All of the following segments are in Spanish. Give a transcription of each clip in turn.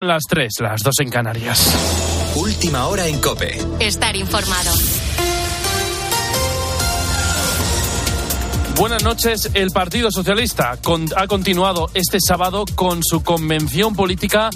Las tres, las dos en Canarias. Última hora en Cope. Estar informado. Buenas noches. El Partido Socialista ha continuado este sábado con su convención política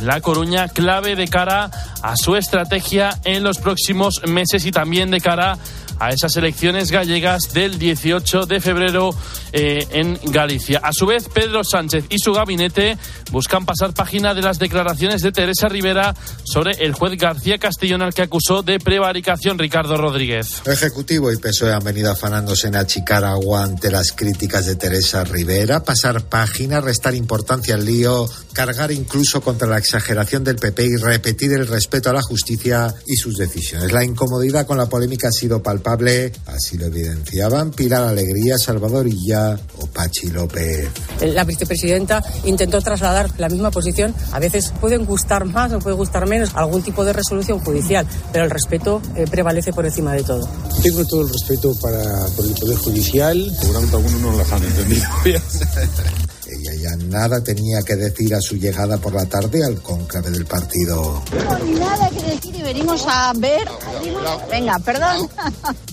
La Coruña, clave de cara a su estrategia en los próximos meses y también de cara a esas elecciones gallegas del 18 de febrero eh, en Galicia. A su vez, Pedro Sánchez y su gabinete buscan pasar página de las declaraciones de Teresa Rivera sobre el juez García Castellón al que acusó de prevaricación Ricardo Rodríguez. Ejecutivo y PSOE han venido afanándose en achicar agua ante las críticas de Teresa Rivera, pasar página, restar importancia al lío, cargar incluso contra la exageración del PP y repetir el respeto a la justicia y sus decisiones. La incomodidad con la polémica ha sido palpable así lo evidenciaban Pilar Alegría, Salvador Illa o Pachi López. La vicepresidenta intentó trasladar la misma posición. A veces pueden gustar más o puede gustar menos algún tipo de resolución judicial, pero el respeto eh, prevalece por encima de todo. Tengo todo el respeto para, por el Poder Judicial. Seguramente algunos no las han entendido bien. Ella nada tenía que decir a su llegada por la tarde al cónclave del partido. No nada que decir y venimos a ver. Venga, perdón.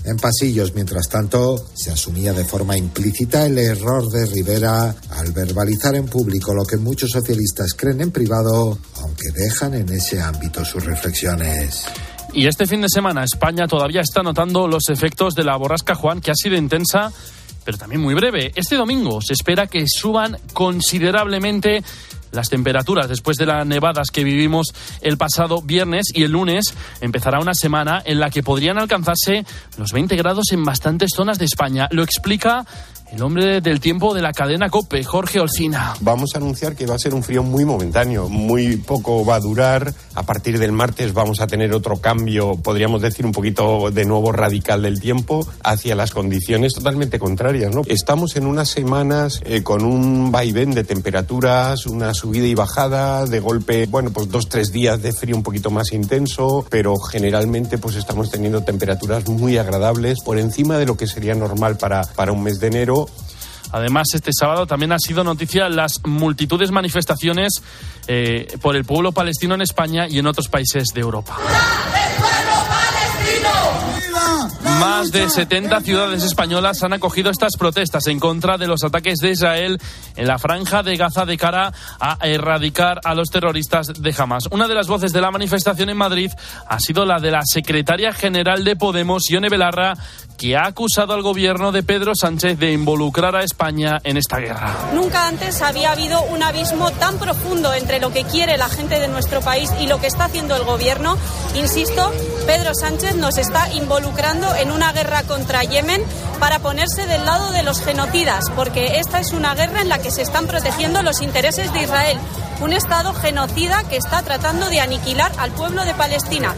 En pasillos, mientras tanto, se asumía de forma implícita el error de Rivera al verbalizar en público lo que muchos socialistas creen en privado, aunque dejan en ese ámbito sus reflexiones. Y este fin de semana España todavía está notando los efectos de la borrasca Juan, que ha sido intensa pero también muy breve. Este domingo se espera que suban considerablemente las temperaturas después de las nevadas que vivimos el pasado viernes y el lunes empezará una semana en la que podrían alcanzarse los 20 grados en bastantes zonas de España. Lo explica el hombre del tiempo de la cadena COPE, Jorge Olcina. Vamos a anunciar que va a ser un frío muy momentáneo, muy poco va a durar. A partir del martes vamos a tener otro cambio, podríamos decir un poquito de nuevo radical del tiempo, hacia las condiciones totalmente contrarias. ¿no? Estamos en unas semanas eh, con un vaivén de temperaturas, una subida y bajada, de golpe, bueno, pues dos, tres días de frío un poquito más intenso, pero generalmente pues estamos teniendo temperaturas muy agradables, por encima de lo que sería normal para, para un mes de enero Además, este sábado también ha sido noticia las multitudes manifestaciones eh, por el pueblo palestino en España y en otros países de Europa. Más de 70 ciudades españolas han acogido estas protestas en contra de los ataques de Israel en la franja de Gaza de cara a erradicar a los terroristas de Hamas. Una de las voces de la manifestación en Madrid ha sido la de la secretaria general de Podemos, Ione Belarra, que ha acusado al gobierno de Pedro Sánchez de involucrar a España en esta guerra. Nunca antes había habido un abismo tan profundo entre lo que quiere la gente de nuestro país y lo que está haciendo el gobierno. Insisto, Pedro Sánchez nos está involucrando en una guerra contra Yemen para ponerse del lado de los genocidas, porque esta es una guerra en la que se están protegiendo los intereses de Israel, un Estado genocida que está tratando de aniquilar al pueblo de Palestina.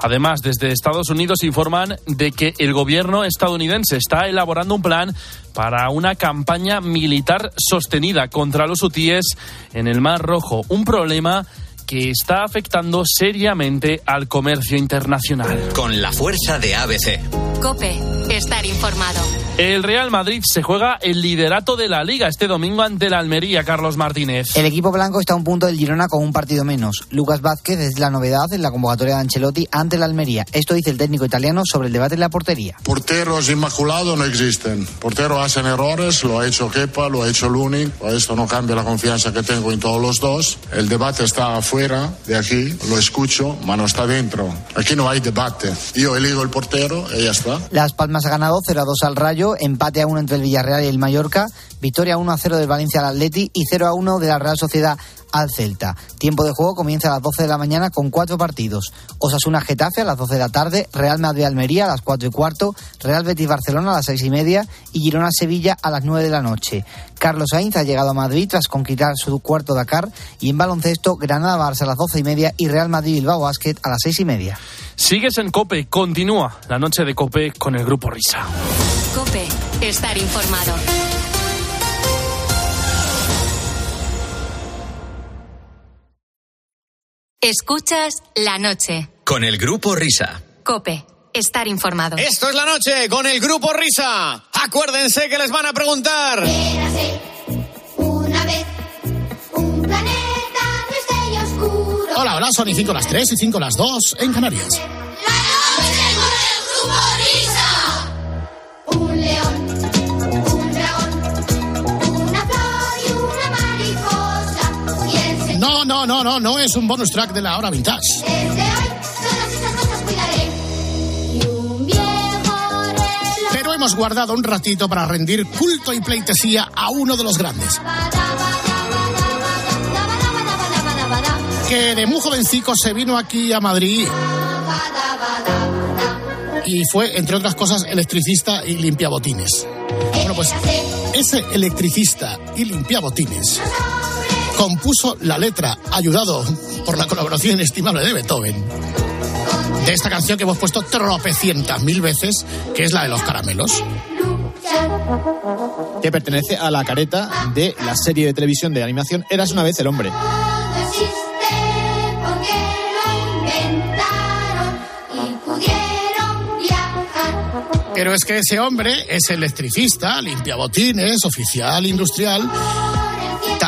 Además, desde Estados Unidos informan de que el gobierno estadounidense está elaborando un plan para una campaña militar sostenida contra los hutíes en el Mar Rojo. Un problema que está afectando seriamente al comercio internacional. Con la fuerza de ABC. Cope, estar informado. El Real Madrid se juega el liderato de la liga este domingo ante la Almería, Carlos Martínez. El equipo blanco está a un punto del Girona con un partido menos. Lucas Vázquez es la novedad en la convocatoria de Ancelotti ante la Almería. Esto dice el técnico italiano sobre el debate en la portería. Porteros inmaculados no existen. Porteros hacen errores, lo ha hecho Kepa, lo ha hecho Luni. Esto no cambia la confianza que tengo en todos los dos. El debate está afuera de aquí, lo escucho, pero no está dentro. Aquí no hay debate. Yo elijo el portero y ya está. Las Palmas ha ganado 0 a 2 al Rayo empate a 1 entre el Villarreal y el Mallorca, victoria 1 a 0 del Valencia al Atleti y 0 a 1 de la Real Sociedad al Celta. Tiempo de juego comienza a las 12 de la mañana con cuatro partidos. Osasuna Getafe a las 12 de la tarde, Real Madrid Almería a las 4 y cuarto, Real Betis Barcelona a las 6 y media y Girona Sevilla a las 9 de la noche. Carlos Sainz ha llegado a Madrid tras conquistar su cuarto Dakar y en baloncesto Granada Barça a las 12 y media y Real Madrid Bilbao Basket a las 6 y media. Sigues en Cope, continúa la noche de Cope con el grupo Risa. Cope, estar informado. Escuchas la noche. Con el grupo Risa. Cope, estar informado. Esto es la noche con el grupo Risa. Acuérdense que les van a preguntar. Érase una vez un planeta triste y oscuro Hola, hola, son y 5 las 3 y 5 las 2 en Canarias. Un No, no, no, no, no es un bonus track de la hora vintage. Pero hemos guardado un ratito para rendir culto y pleitesía a uno de los grandes. Que de muy jovencico se vino aquí a Madrid y fue, entre otras cosas, electricista y limpiabotines. Bueno, pues ese electricista y limpiabotines compuso la letra, ayudado por la colaboración inestimable de Beethoven, de esta canción que hemos puesto tropecientas mil veces, que es la de los caramelos. que pertenece a la careta de la serie de televisión de animación Eras una vez el hombre. Pero es que ese hombre es electricista, limpiabotines, oficial industrial.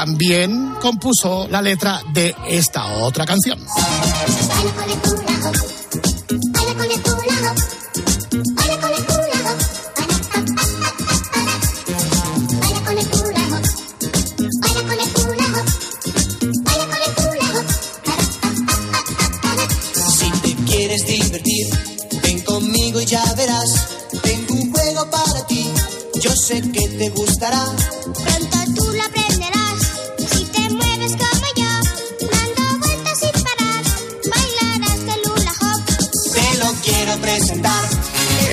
También compuso la letra de esta otra canción. Si te quieres divertir, ven conmigo y ya verás. Tengo un juego para ti, yo sé que te gustará.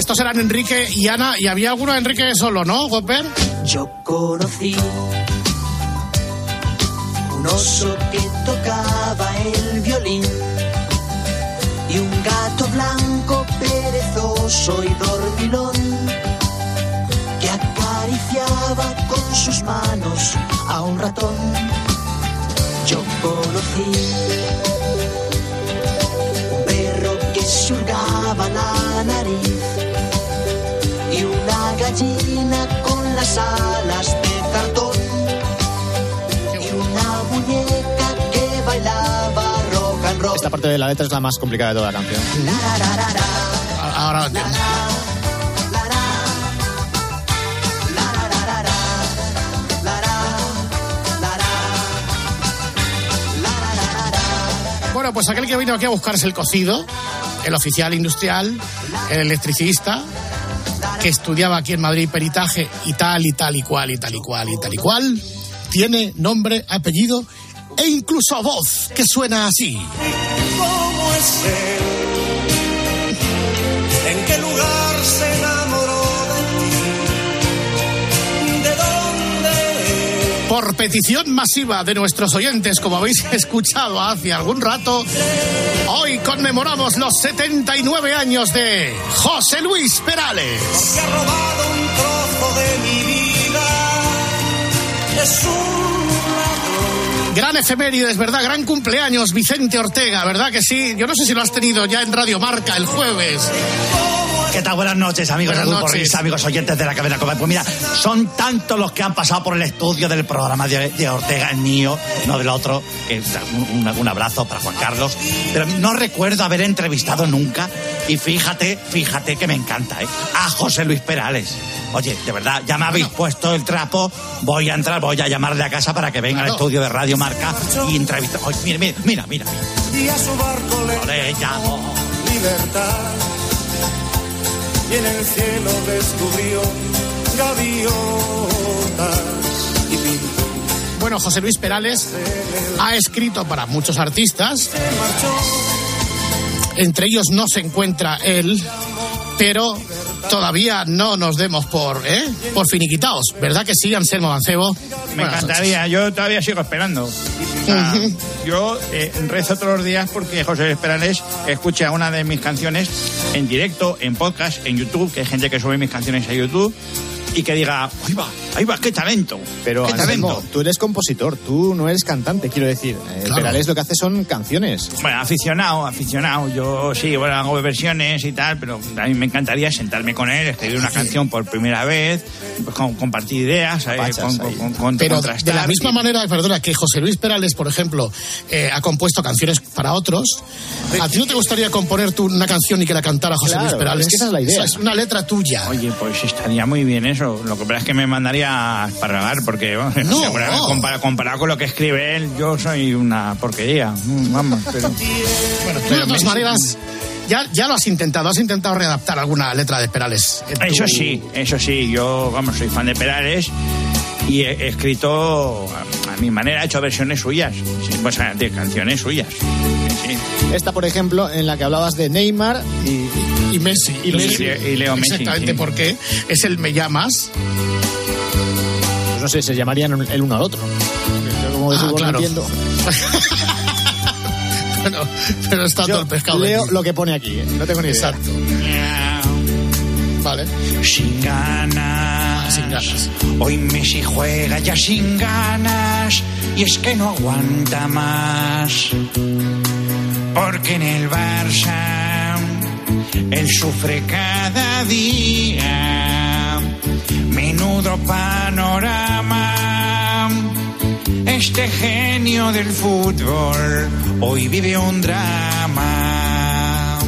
Estos eran Enrique y Ana, y había alguno de Enrique solo, ¿no, Gopper? Yo conocí un oso que tocaba el violín y un gato blanco perezoso y dormilón que acariciaba con sus manos a un ratón. Yo conocí un perro que se hurgaba la nariz gallina con las alas de cartón y una muñeca que bailaba rock and roll. Esta parte de la letra es la más complicada de toda la canción. Ahora lo entiendo. Bueno, pues aquel que vino aquí a buscarse el cocido, el oficial industrial, el electricista, que estudiaba aquí en Madrid peritaje y tal y tal y cual y tal y cual y tal y cual, tiene nombre, apellido e incluso voz que suena así. ¿Cómo es petición masiva de nuestros oyentes, como habéis escuchado hace algún rato, hoy conmemoramos los 79 años de José Luis Perales. Porque ha robado un trozo de mi vida. Es un Gran ¿verdad? Gran cumpleaños, Vicente Ortega, ¿verdad que sí? Yo no sé si lo has tenido ya en Radio Marca el jueves. ¿Qué tal? Buenas noches, amigos Buenas Grupo noches. Risa, amigos oyentes de la cadena Comer. Pues mira, son tantos los que han pasado por el estudio del programa de, de Ortega, el mío, no del otro. que un, un abrazo para Juan Carlos. Pero no recuerdo haber entrevistado nunca, y fíjate, fíjate que me encanta, ¿eh? A José Luis Perales. Oye, de verdad, ya me habéis puesto el trapo. Voy a entrar, voy a llamarle a casa para que venga al estudio de Radio Marca y entrevista. Oye, mira, mira, mira, mira. y a su barco le No le llamo. libertad. Y en el cielo descubrió gaviotas y pintó. Bueno, José Luis Perales ha escrito para muchos artistas. Entre ellos no se encuentra él, pero todavía no nos demos por, ¿eh? por finiquitados. ¿Verdad que sí, Anselmo Mancebo? Me encantaría, yo todavía sigo esperando. O sea, yo eh, rezo todos los días porque José Luis Perales escucha una de mis canciones en directo, en podcast, en YouTube, que hay gente que sube mis canciones a YouTube. Y que diga, ahí va, ahí va, qué talento. Pero qué Anselmo, talento. tú eres compositor, tú no eres cantante, quiero decir. Eh, Claro. Perales lo que hace son canciones. Bueno, aficionado, aficionado. Yo sí, bueno, hago versiones y tal, pero a mí me encantaría sentarme con él, escribir una canción por primera vez, pues, con- compartir ideas, eh, con, con- con- con- Pero de la misma y- manera, perdona, que José Luis Perales, por ejemplo, eh, ha compuesto canciones para otros, ¿a ti no te gustaría componer tú una canción y que la cantara José Claro, Luis Perales? es que esa es la idea. O sea, es una letra tuya. Oye, pues estaría muy bien eso. Lo que pasa es que me mandaría a esparragar porque, bueno, No. seguramente comparado, comparado con lo que escribe él, yo soy una porquería. Mm, Vamos, pero... Bueno, de todas maneras, ya, ya lo has intentado, has intentado readaptar alguna letra de Perales. tu- Eso sí, eso sí, yo, vamos, soy fan de Perales y he, escrito a, a mi manera, he hecho versiones suyas, pues, de canciones suyas. Sí. Esta, por ejemplo, en la que hablabas de Neymar y, y Messi. Y Le- y Leo Messi, Exactamente, sí. porque es el me llamas. pues no sé, se llamarían el uno al otro. Yo como de Ah, no claro. entiendo. Bueno, pero está todo el pescado. Leo aquí. lo que pone aquí, ¿eh? no tengo ni idea. Exacto. Vale. Sin ganas. Sin ganas. Hoy Messi juega ya sin ganas y es que no aguanta más. Porque en el Barça él sufre cada día. Menudo panorama. Este genio del fútbol hoy vive un drama.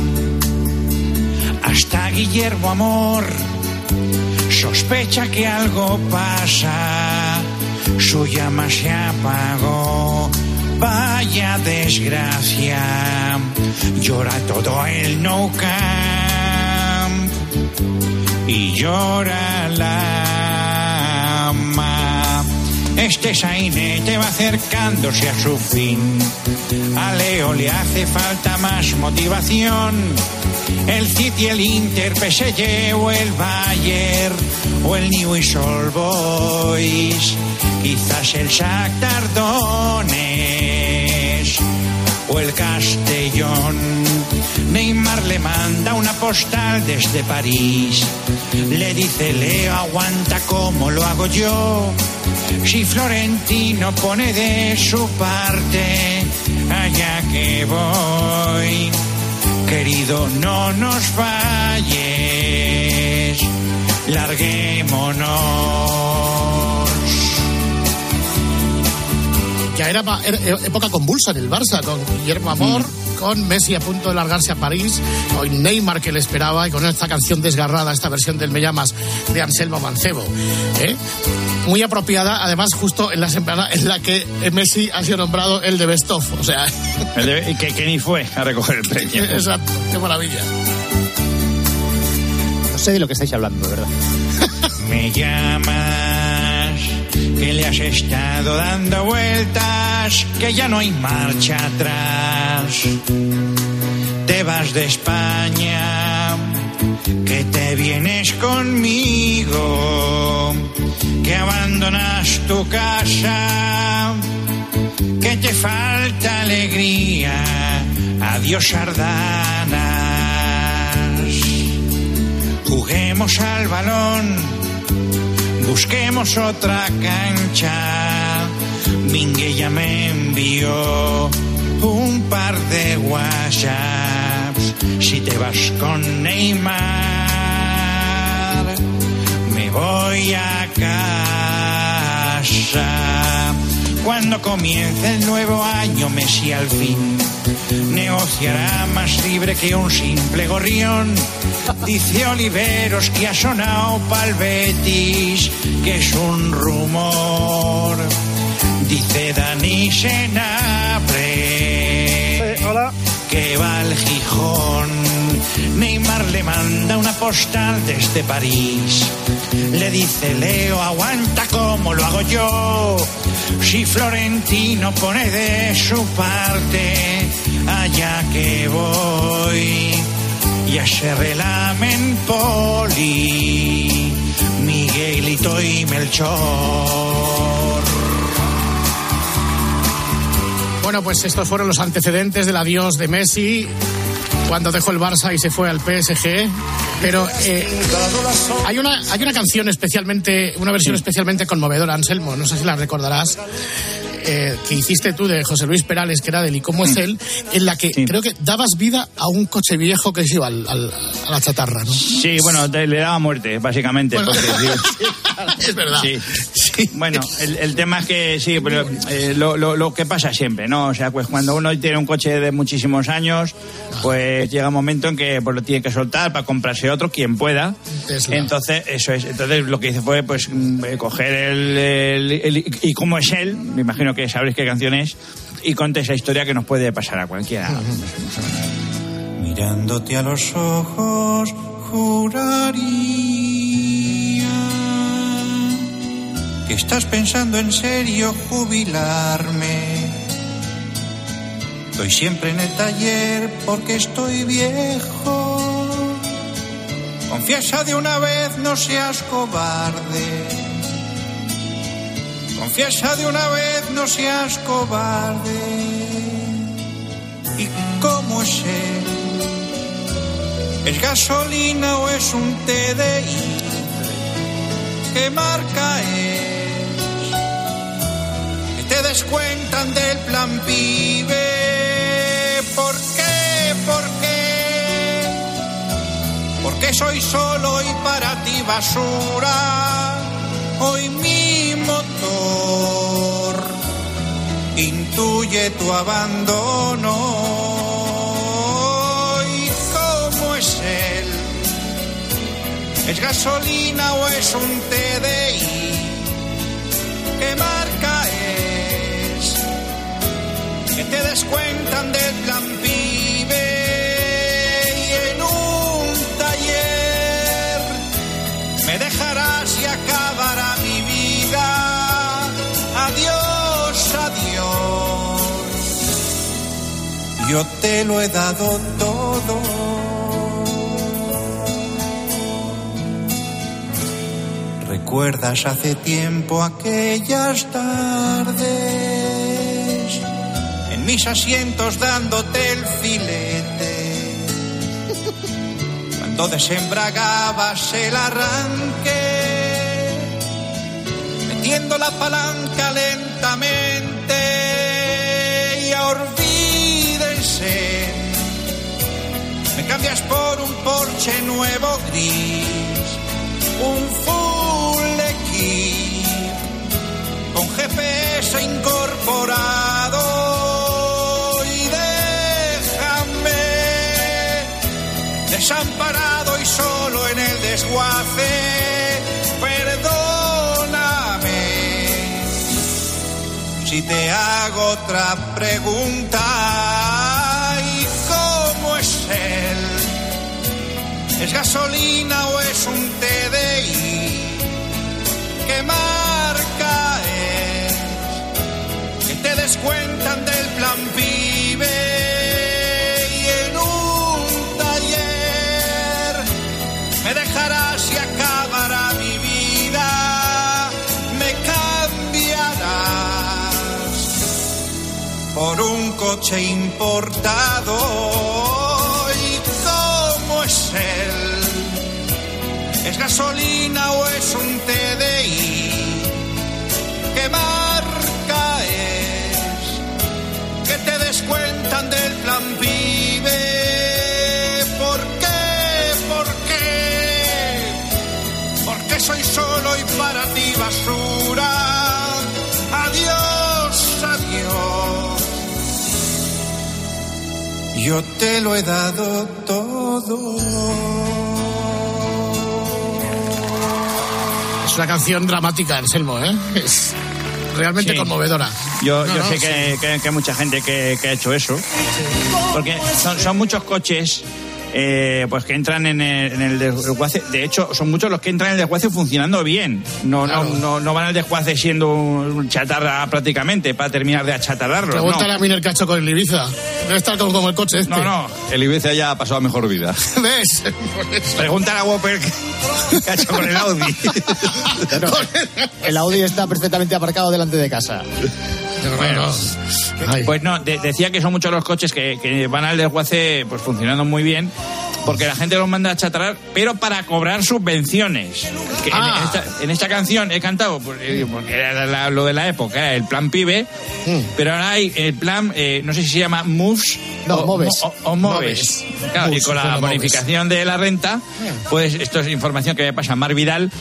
Hasta Guillermo Amor sospecha que algo pasa. Su llama se apagó. Vaya desgracia. Llora todo el no camp. Y llora la ama. Este sainete va acercándose a su fin. A Leo le hace falta más motivación. El City, el Inter, PSG o el Bayern o el Newell's Old Boys. Quizás el Shakhtar Donetsk o el Castellón. Neymar le manda una postal desde París. Le dice, Leo, aguanta como lo hago yo. Si Florentino pone de su parte, allá que voy. Querido, no nos falles. Larguémonos. Ya era, era época convulsa en el Barça, con Guillermo Amor, con Messi a punto de largarse a París, con Neymar que le esperaba y con esta canción desgarrada, esta versión del Me llamas de Anselmo Mancebo. ¿eh? Muy apropiada, además, justo en la semana en la que Messi ha sido nombrado el de Best of. O sea, El de- que, que ni fue a recoger el premio. exacto, qué maravilla. No sé de lo que estáis hablando, verdad. Me llamas, que le has estado dando vueltas, que ya no hay marcha atrás. Te vas de España, que te vienes conmigo, que abandonas tu casa, que te falta alegría. Adiós, Sardanas. Juguemos al balón, busquemos otra cancha. Minguella me envió un par de WhatsApps. Si te vas con Neymar, me voy a casa. Cuando comience el nuevo año, Messi al fin negociará más libre que un simple gorrión. Dice Oliveros que ha sonado pa'l Betis, que es un rumor. Dice Dani Senabre que va al Gijón. Neymar le manda una postal desde París. Le dice Leo, aguanta como lo hago yo. Si Florentino pone de su parte, allá que voy. Ya se relamen Poli, Miguelito y Melchor. Bueno, pues estos fueron los antecedentes del adiós de Messi cuando dejó el Barça y se fue al PSG. Pero eh, hay, una, hay una canción especialmente, una versión especialmente conmovedora, Anselmo, no sé si la recordarás. eh, que hiciste tú de José Luis Perales, que era del ¿Y cómo es él? En la que creo que dabas vida a un coche viejo que se iba al- al- a la chatarra, ¿no? Sí, bueno, te- le daba muerte, básicamente. porque, sí. es verdad. Sí. Bueno, el, el tema es que sí, pero eh, lo, lo- lo que pasa siempre, ¿no? O sea, pues cuando uno tiene un coche de muchísimos años, pues llega un momento en que pues, lo tiene que soltar para comprarse otro, quien pueda. Tesla. Entonces, eso es. Entonces, lo que hice fue, pues, mm, eh, coger el, el- el- Y como es él, me imagino que sabréis qué canción es, y conté esa historia que nos puede pasar a cualquiera. Mirándote a los ojos, juraría que estás pensando en serio jubilarme. Estoy siempre en el taller porque estoy viejo. Confiesa de una vez, no seas cobarde. Confiesa de una vez, no seas cobarde. ¿Y cómo es él? ¿Es gasolina o es un TDI? ¿Qué marca es? Descuentan del plan pibe. ¿Por qué? ¿Por qué? Porque soy solo y para ti basura. Hoy mi motor intuye tu abandono. ¿Y cómo es él? ¿Es gasolina o es un TDI? Que descuentan del plan pibe y en un taller me dejarás y acabará mi vida. Adiós, adiós. Yo te lo he dado todo. ¿Recuerdas hace tiempo aquellas tardes? Mis asientos dándote el filete. Cuando desembragabas el arranque. Metiendo la palanca lentamente. Y olvídense. Me cambias por un Porsche nuevo gris un full equip con GPS incorporado desguace. Perdóname si te hago otra pregunta. ¿Y cómo es él? ¿Es gasolina o es un TDI? ¿Qué marca es? Que te descuentan del plan pibe coche importado. ¿Y cómo es él? ¿Es gasolina o es un TDI? ¿Qué marca es? Que te descuentan del plan pibe. ¿Por qué? ¿Por qué? Porque soy solo y para ti basura. Yo te lo he dado todo. Es una canción dramática, Anselmo, ¿eh? Es realmente Sí. conmovedora. Yo, No, yo no, sé sí. que, que- que hay mucha gente que, que ha hecho eso. Porque son, son muchos coches eh, pues que entran en el, en el desguace. De hecho, son muchos los que entran en el desguace funcionando bien. No, no, no, no van al desguace siendo un chatarra prácticamente para terminar de achatarrarlo. Pregúntale no. a Miner Cacho con el Ibiza. Estar como, como el coche este. No, no. El Ibiza ya ha pasado a mejor vida. ¿Ves? Pregúntale a Whopper que ha hecho con el Audi. El Audi está perfectamente aparcado delante de casa. Bueno, Pues no, de- decía que son muchos los coches que, que van al desguace pues funcionando muy bien. Porque la gente los manda a chatrar, pero para cobrar subvenciones. Que en- Ah. en, esta, en esta canción he cantado, pues, eh, porque era la- lo de la época, era el plan pibe, Mm. pero ahora hay el plan, eh, no sé si se llama Moves No, o, Moves. o- o Moves. Claro, y con la Moves. bonificación de la renta, pues esto es información que me pasa Mar Vidal.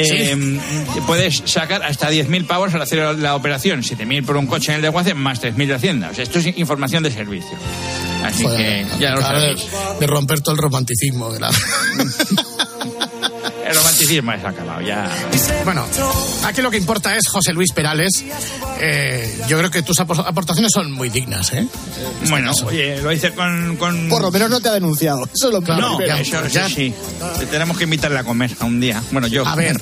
eh, Puedes sacar hasta 10.000 pavos al hacer la operación, 7.000 por un coche en el desguace, más 3.000 de Hacienda. O sea, esto es información de servicio. Así Joder, que ya lo acaba de, de romper todo el romanticismo de la... El romanticismo es acabado, ya. Bueno, aquí lo que importa es José Luis Perales. Eh, yo creo que tus apor- aportaciones son muy dignas, ¿eh? Bueno, oye, lo hice con... con... Por lo menos no te ha denunciado. Eso es lo No, primero. eso, eso sí. Tenemos que invitarle a comer a un día. Bueno, yo. A ver,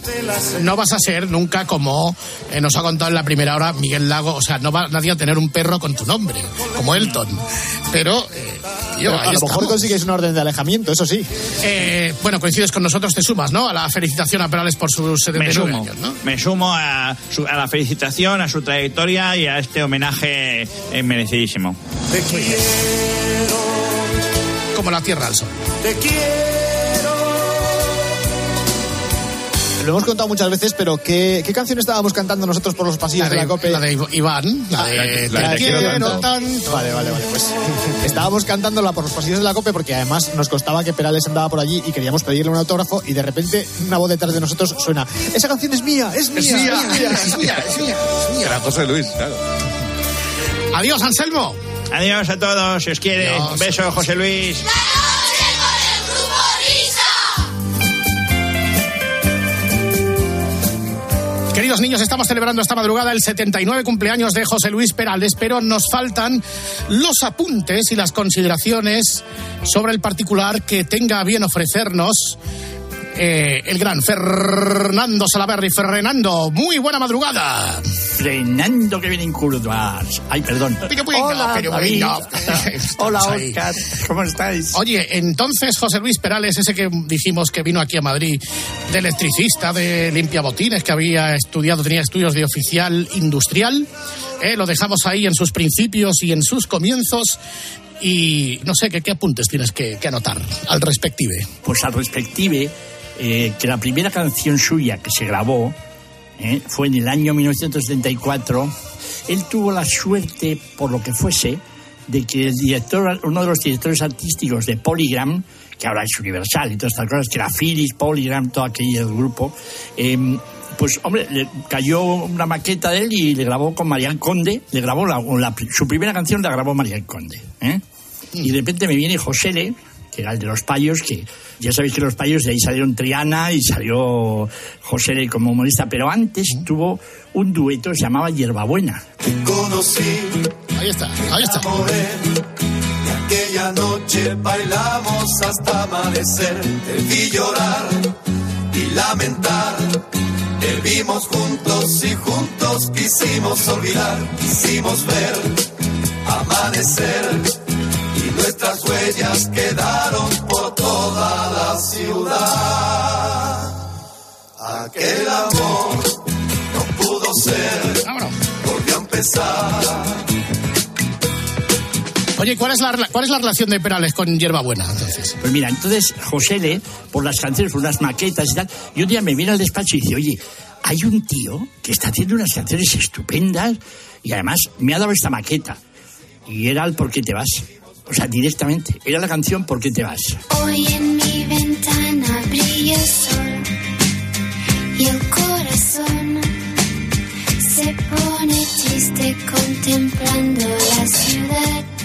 no vas a ser nunca como eh, nos ha contado en la primera hora Miguel Lago, o sea, no va nadie a tener un perro con tu nombre, como Elton. Pero, eh, tío, Pero ahí a lo mejor consigues una orden de alejamiento, eso sí. Eh, bueno, coincides con nosotros, te sumas, ¿no? A la felicitación a Perales por sus me 79 sumo, años, ¿no? me sumo a, su- a la felicitación, a su trayectoria y a este homenaje eh, merecidísimo. Muy bien. Como la tierra al sol. Te quiero. Lo hemos contado muchas veces, pero ¿qué, qué canción estábamos cantando nosotros por los pasillos La de, de, la COPE? la de Iván, la Ah, de, la Te de quiero Quiero tanto. tanto. Vale, vale, vale. Pues estábamos cantándola por los pasillos de la COPE porque además nos costaba que Perales andaba por allí y queríamos pedirle un autógrafo y de repente una voz detrás de nosotros suena esa canción es mía, es mía, Es mía, es mía". es mía, es mía, es mía. Era José Luis, claro. Adiós, Anselmo. Adiós a todos, si os quiere. Adiós. Un beso, José Luis. Queridos niños, estamos celebrando esta madrugada el 79 cumpleaños de José Luis Perales, pero nos faltan los apuntes y las consideraciones sobre el particular que tenga bien ofrecernos eh, el gran Fernando Salaverri. Fernando, muy buena madrugada. Fernando que viene en curvas. Ay, perdón. Pero bueno, Hola, pero David. bueno. Hola. Oscar. ¿Cómo estáis? Oye, entonces José Luis Perales, ese que dijimos que vino aquí a Madrid, de electricista, de limpiabotines, que había estudiado, tenía estudios de oficial industrial, eh, lo dejamos ahí en sus principios y en sus comienzos. Y no sé, ¿qué, qué apuntes tienes que, que anotar al respective? Pues al respective, eh, que la primera canción suya que se grabó eh, fue en el año 1974. Él tuvo la suerte, por lo que fuese, de que el director, uno de los directores artísticos de Polygram, que ahora es Universal y todas estas cosas, que era Philips, Polygram, todo aquel grupo, eh, pues hombre, le cayó una maqueta de él y le grabó con Marian Conde, le grabó la- la- su primera canción la grabó Marian Conde. ¿eh? Y de repente me viene Josele, que era el de los payos, que ya sabéis que los payos de ahí salieron Triana y salió Josele como humorista, pero antes tuvo un dueto que se llamaba Hierbabuena. Conocí Ahí está, ahí está. y aquella noche bailamos hasta amanecer. Te vi llorar y lamentar. Te vimos juntos y juntos quisimos olvidar. Quisimos ver amanecer nuestras huellas quedaron por toda la ciudad. Aquel amor no pudo ser, volvió a empezar. Oye, ¿cuál es la, rela- cuál es la relación de Perales con Hierbabuena? Entonces? Pues mira, entonces Josele, por las canciones, por unas maquetas y tal, y un día me viene al despacho y dice, oye, hay un tío que está haciendo unas canciones estupendas y además me ha dado esta maqueta. Y era el ¿Por qué te vas? O sea, directamente. Era la canción ¿Por qué te vas? Hoy en mi ventana brilla el sol y el corazón se pone triste contemplando la ciudad.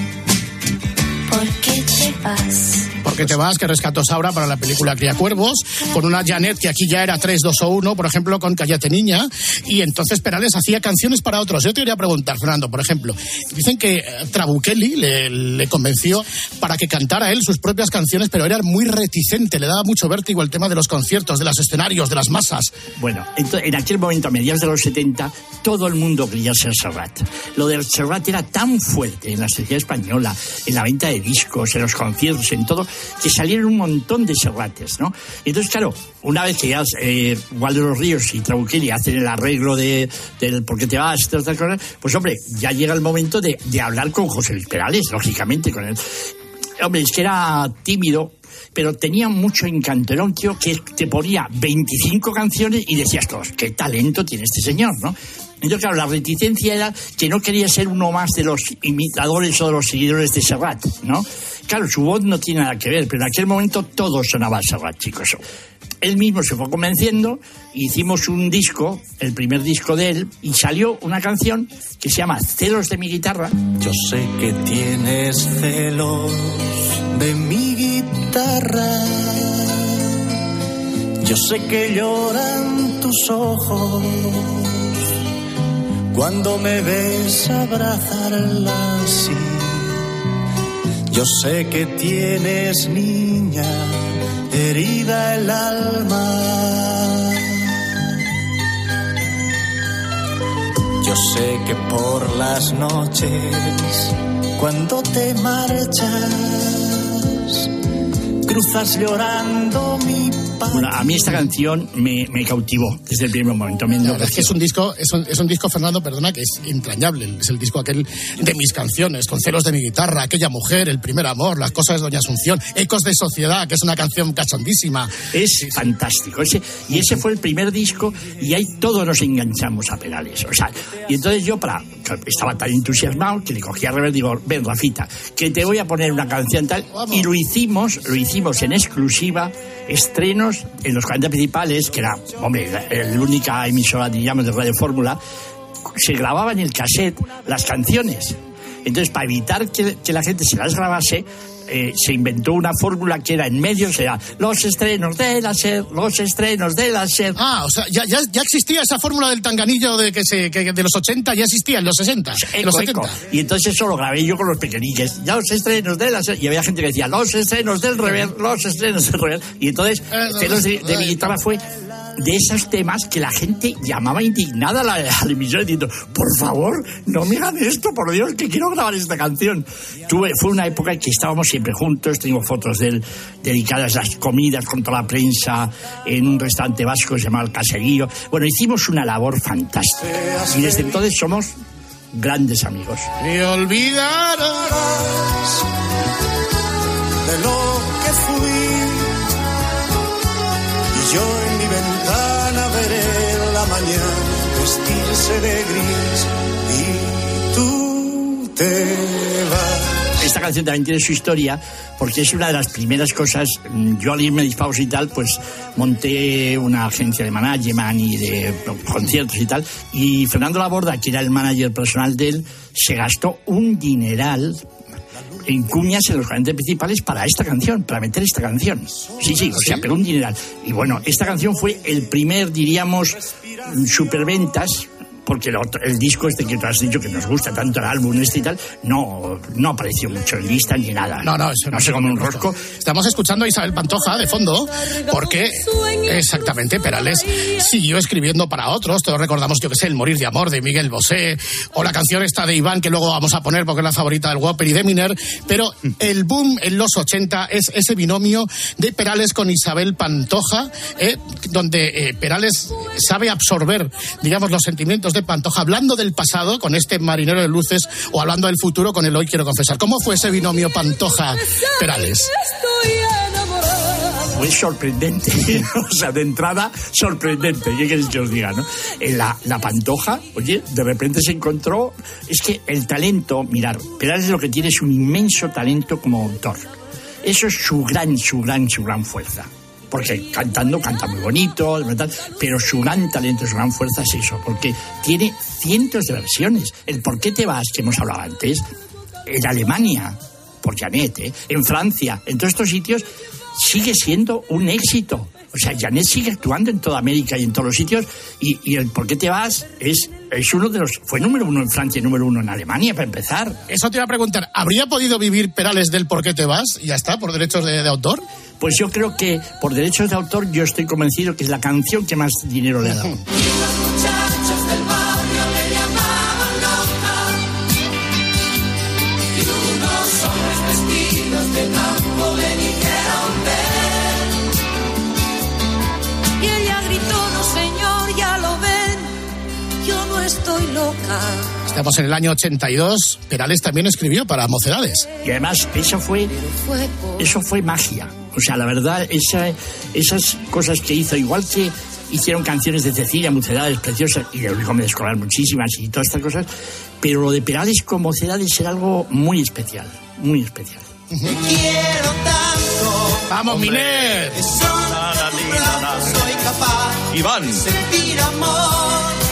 ¿Por qué te vas? ¿Por qué te vas? Que rescató Saura para la película Cría Cuervos, con una Janet que aquí ya era 3, 2 o 1, por ejemplo, con Cállate Niña, y entonces Perales hacía canciones para otros. Yo te quería preguntar, Fernando, por ejemplo, dicen que eh, Trabuchelli le, le convenció para que cantara él sus propias canciones, pero era muy reticente, le daba mucho vértigo el tema de los conciertos, de los escenarios, de las masas. Bueno, en aquel momento, a mediados de los 70, todo el mundo quería ser Serrat. Lo del Serrat era tan fuerte en la sociedad española, en la venta de discos, en los conciertos, en todo, que salieron un montón de serrates, ¿no? Entonces, claro, una vez que ya eh, Waldo los Ríos y Trabuquini hacen el arreglo de, del por qué te vas, estas cosas, pues hombre, ya llega el momento de, de hablar con José Luis Perales, lógicamente, con él. Hombre, es que era tímido, pero tenía mucho encanto. Era un tío que te ponía 25 canciones y decías todos, qué talento tiene este señor, ¿no? Entonces, claro, la reticencia era que no quería ser uno más de los imitadores o de los seguidores de Serrat, ¿no? Claro, su voz no tiene nada que ver, pero en aquel momento todo sonaba a Serrat, chicos. Él mismo se fue convenciendo, hicimos un disco, el primer disco de él, y salió una canción que se llama Celos de mi guitarra. Yo sé que tienes celos de mi guitarra. Yo sé que lloran tus ojos cuando me ves abrazarla así. Yo sé que tienes niña herida el alma. Yo sé que por las noches, cuando te marchas, cruzas llorando mi Bueno, a mí esta canción me, me cautivó desde el primer momento. Me La verdad es que es un disco, es un, es un disco, Fernando, perdona, que es entrañable. Es el disco aquel de mis canciones, con celos de mi guitarra, aquella mujer, el primer amor, las cosas de Doña Asunción, Ecos de Sociedad, que es una canción cachondísima. Es fantástico. Ese, y ese fue el primer disco y ahí todos nos enganchamos a Perales. O sea, y entonces yo para, estaba tan entusiasmado que le cogí a rever y digo, ven Rafita, que te voy a poner una canción tal. Y lo hicimos, lo hicimos en exclusiva, estrenos en los 40 principales, que era, hombre, la, única emisora, diríamos, de Radio Fórmula, se grababa en el cassette las canciones. Entonces, para evitar que, que la gente se las grabase, eh, se inventó una fórmula que era en medio, o sea, los estrenos de la SER, los estrenos de la SER. Ah, o sea, ya, ya, ya existía esa fórmula del tanganillo de que se que de los 80, ya existía en los 60, en los Eco, 70. eco. Y entonces eso lo grabé yo con los pequeñiques. Ya los estrenos de la SER. Y había gente que decía, los estrenos del rever, los estrenos del rever. Y entonces, celos de, de mi guitarra fue de esos temas que la gente llamaba indignada a la, a la emisora diciendo, por favor, no me hagan esto, por Dios, que quiero grabar esta canción. Tuve, fue una época en que estábamos siempre juntos, tengo fotos de él dedicadas a las comidas con toda la prensa en un restaurante vasco llamaba El Caserío. Bueno, hicimos una labor fantástica. Y desde entonces somos grandes amigos. Y olvidarás de lo que fui. Y yo en mi vestirse de gris y tú te vas. Esta canción también tiene su historia porque es una de las primeras cosas. mm, Yo al irme a Dispaus y tal, pues monté una agencia de management y de conciertos y tal. Y Fernando Laborda, que era el manager personal de él, se gastó un dineral en cuñas en los cantantes principales para esta canción, para meter esta canción. Sí, sí, o sea, pero un dineral. Y bueno, esta canción fue el primer, diríamos, superventas porque el, otro- el disco este que tú has dicho que nos gusta tanto el álbum este y tal, no, no apareció mucho en lista ni nada. No, no, eso no se come un rosco. Estamos escuchando a Isabel Pantoja de fondo, porque exactamente Perales siguió escribiendo para otros. Todos recordamos, yo que sé, El Morir de Amor de Miguel Bosé, o la canción esta de Iván, que luego vamos a poner porque es la favorita del Whopper y de Miner. Pero el boom en los 80 es ese binomio de Perales con Isabel Pantoja, eh, donde eh, Perales sabe absorber, digamos, los sentimientos de Pantoja, hablando del pasado con este marinero de luces, o hablando del futuro con el hoy quiero confesar. ¿Cómo fue ese binomio Pantoja-Perales? Fue sorprendente, o sea, de entrada sorprendente, ¿qué queréis que os diga, no? En la, la pantoja, oye, de repente se encontró, es que el talento, mirar, Perales lo que tiene es un inmenso talento como autor. Eso es su gran, su gran, su gran fuerza. Porque cantando canta muy bonito, verdad, pero su gran talento, su gran fuerza es eso, porque tiene cientos de versiones. El ¿Por qué te vas? que hemos hablado antes, en Alemania, por Janet, ¿eh? en Francia, en todos estos sitios, sigue siendo un éxito. O sea, Janet sigue actuando en toda América y en todos los sitios. Y, y el ¿Por qué te vas? Es, es uno de los. Fue número uno en Francia y número uno en Alemania, para empezar. Eso te iba a preguntar, ¿habría podido vivir Perales del por qué te vas? Y ya está, por derechos de, de autor. Pues yo creo que por derechos de autor, yo estoy convencido que es la canción que más dinero le ha dado. Estamos en el año 82. Perales también escribió para Mocedades. Y además, eso fue, eso fue magia. O sea, la verdad, esa, esas cosas que hizo, igual que hicieron canciones de Cecilia, Mocedades preciosas, y de Luis Gómez Escolar muchísimas y todas estas cosas, pero lo de Perales con Mocedades era algo muy especial, muy especial. Quiero tanto. ¡Vamos, brazo soy capaz Iván. de sentir amor.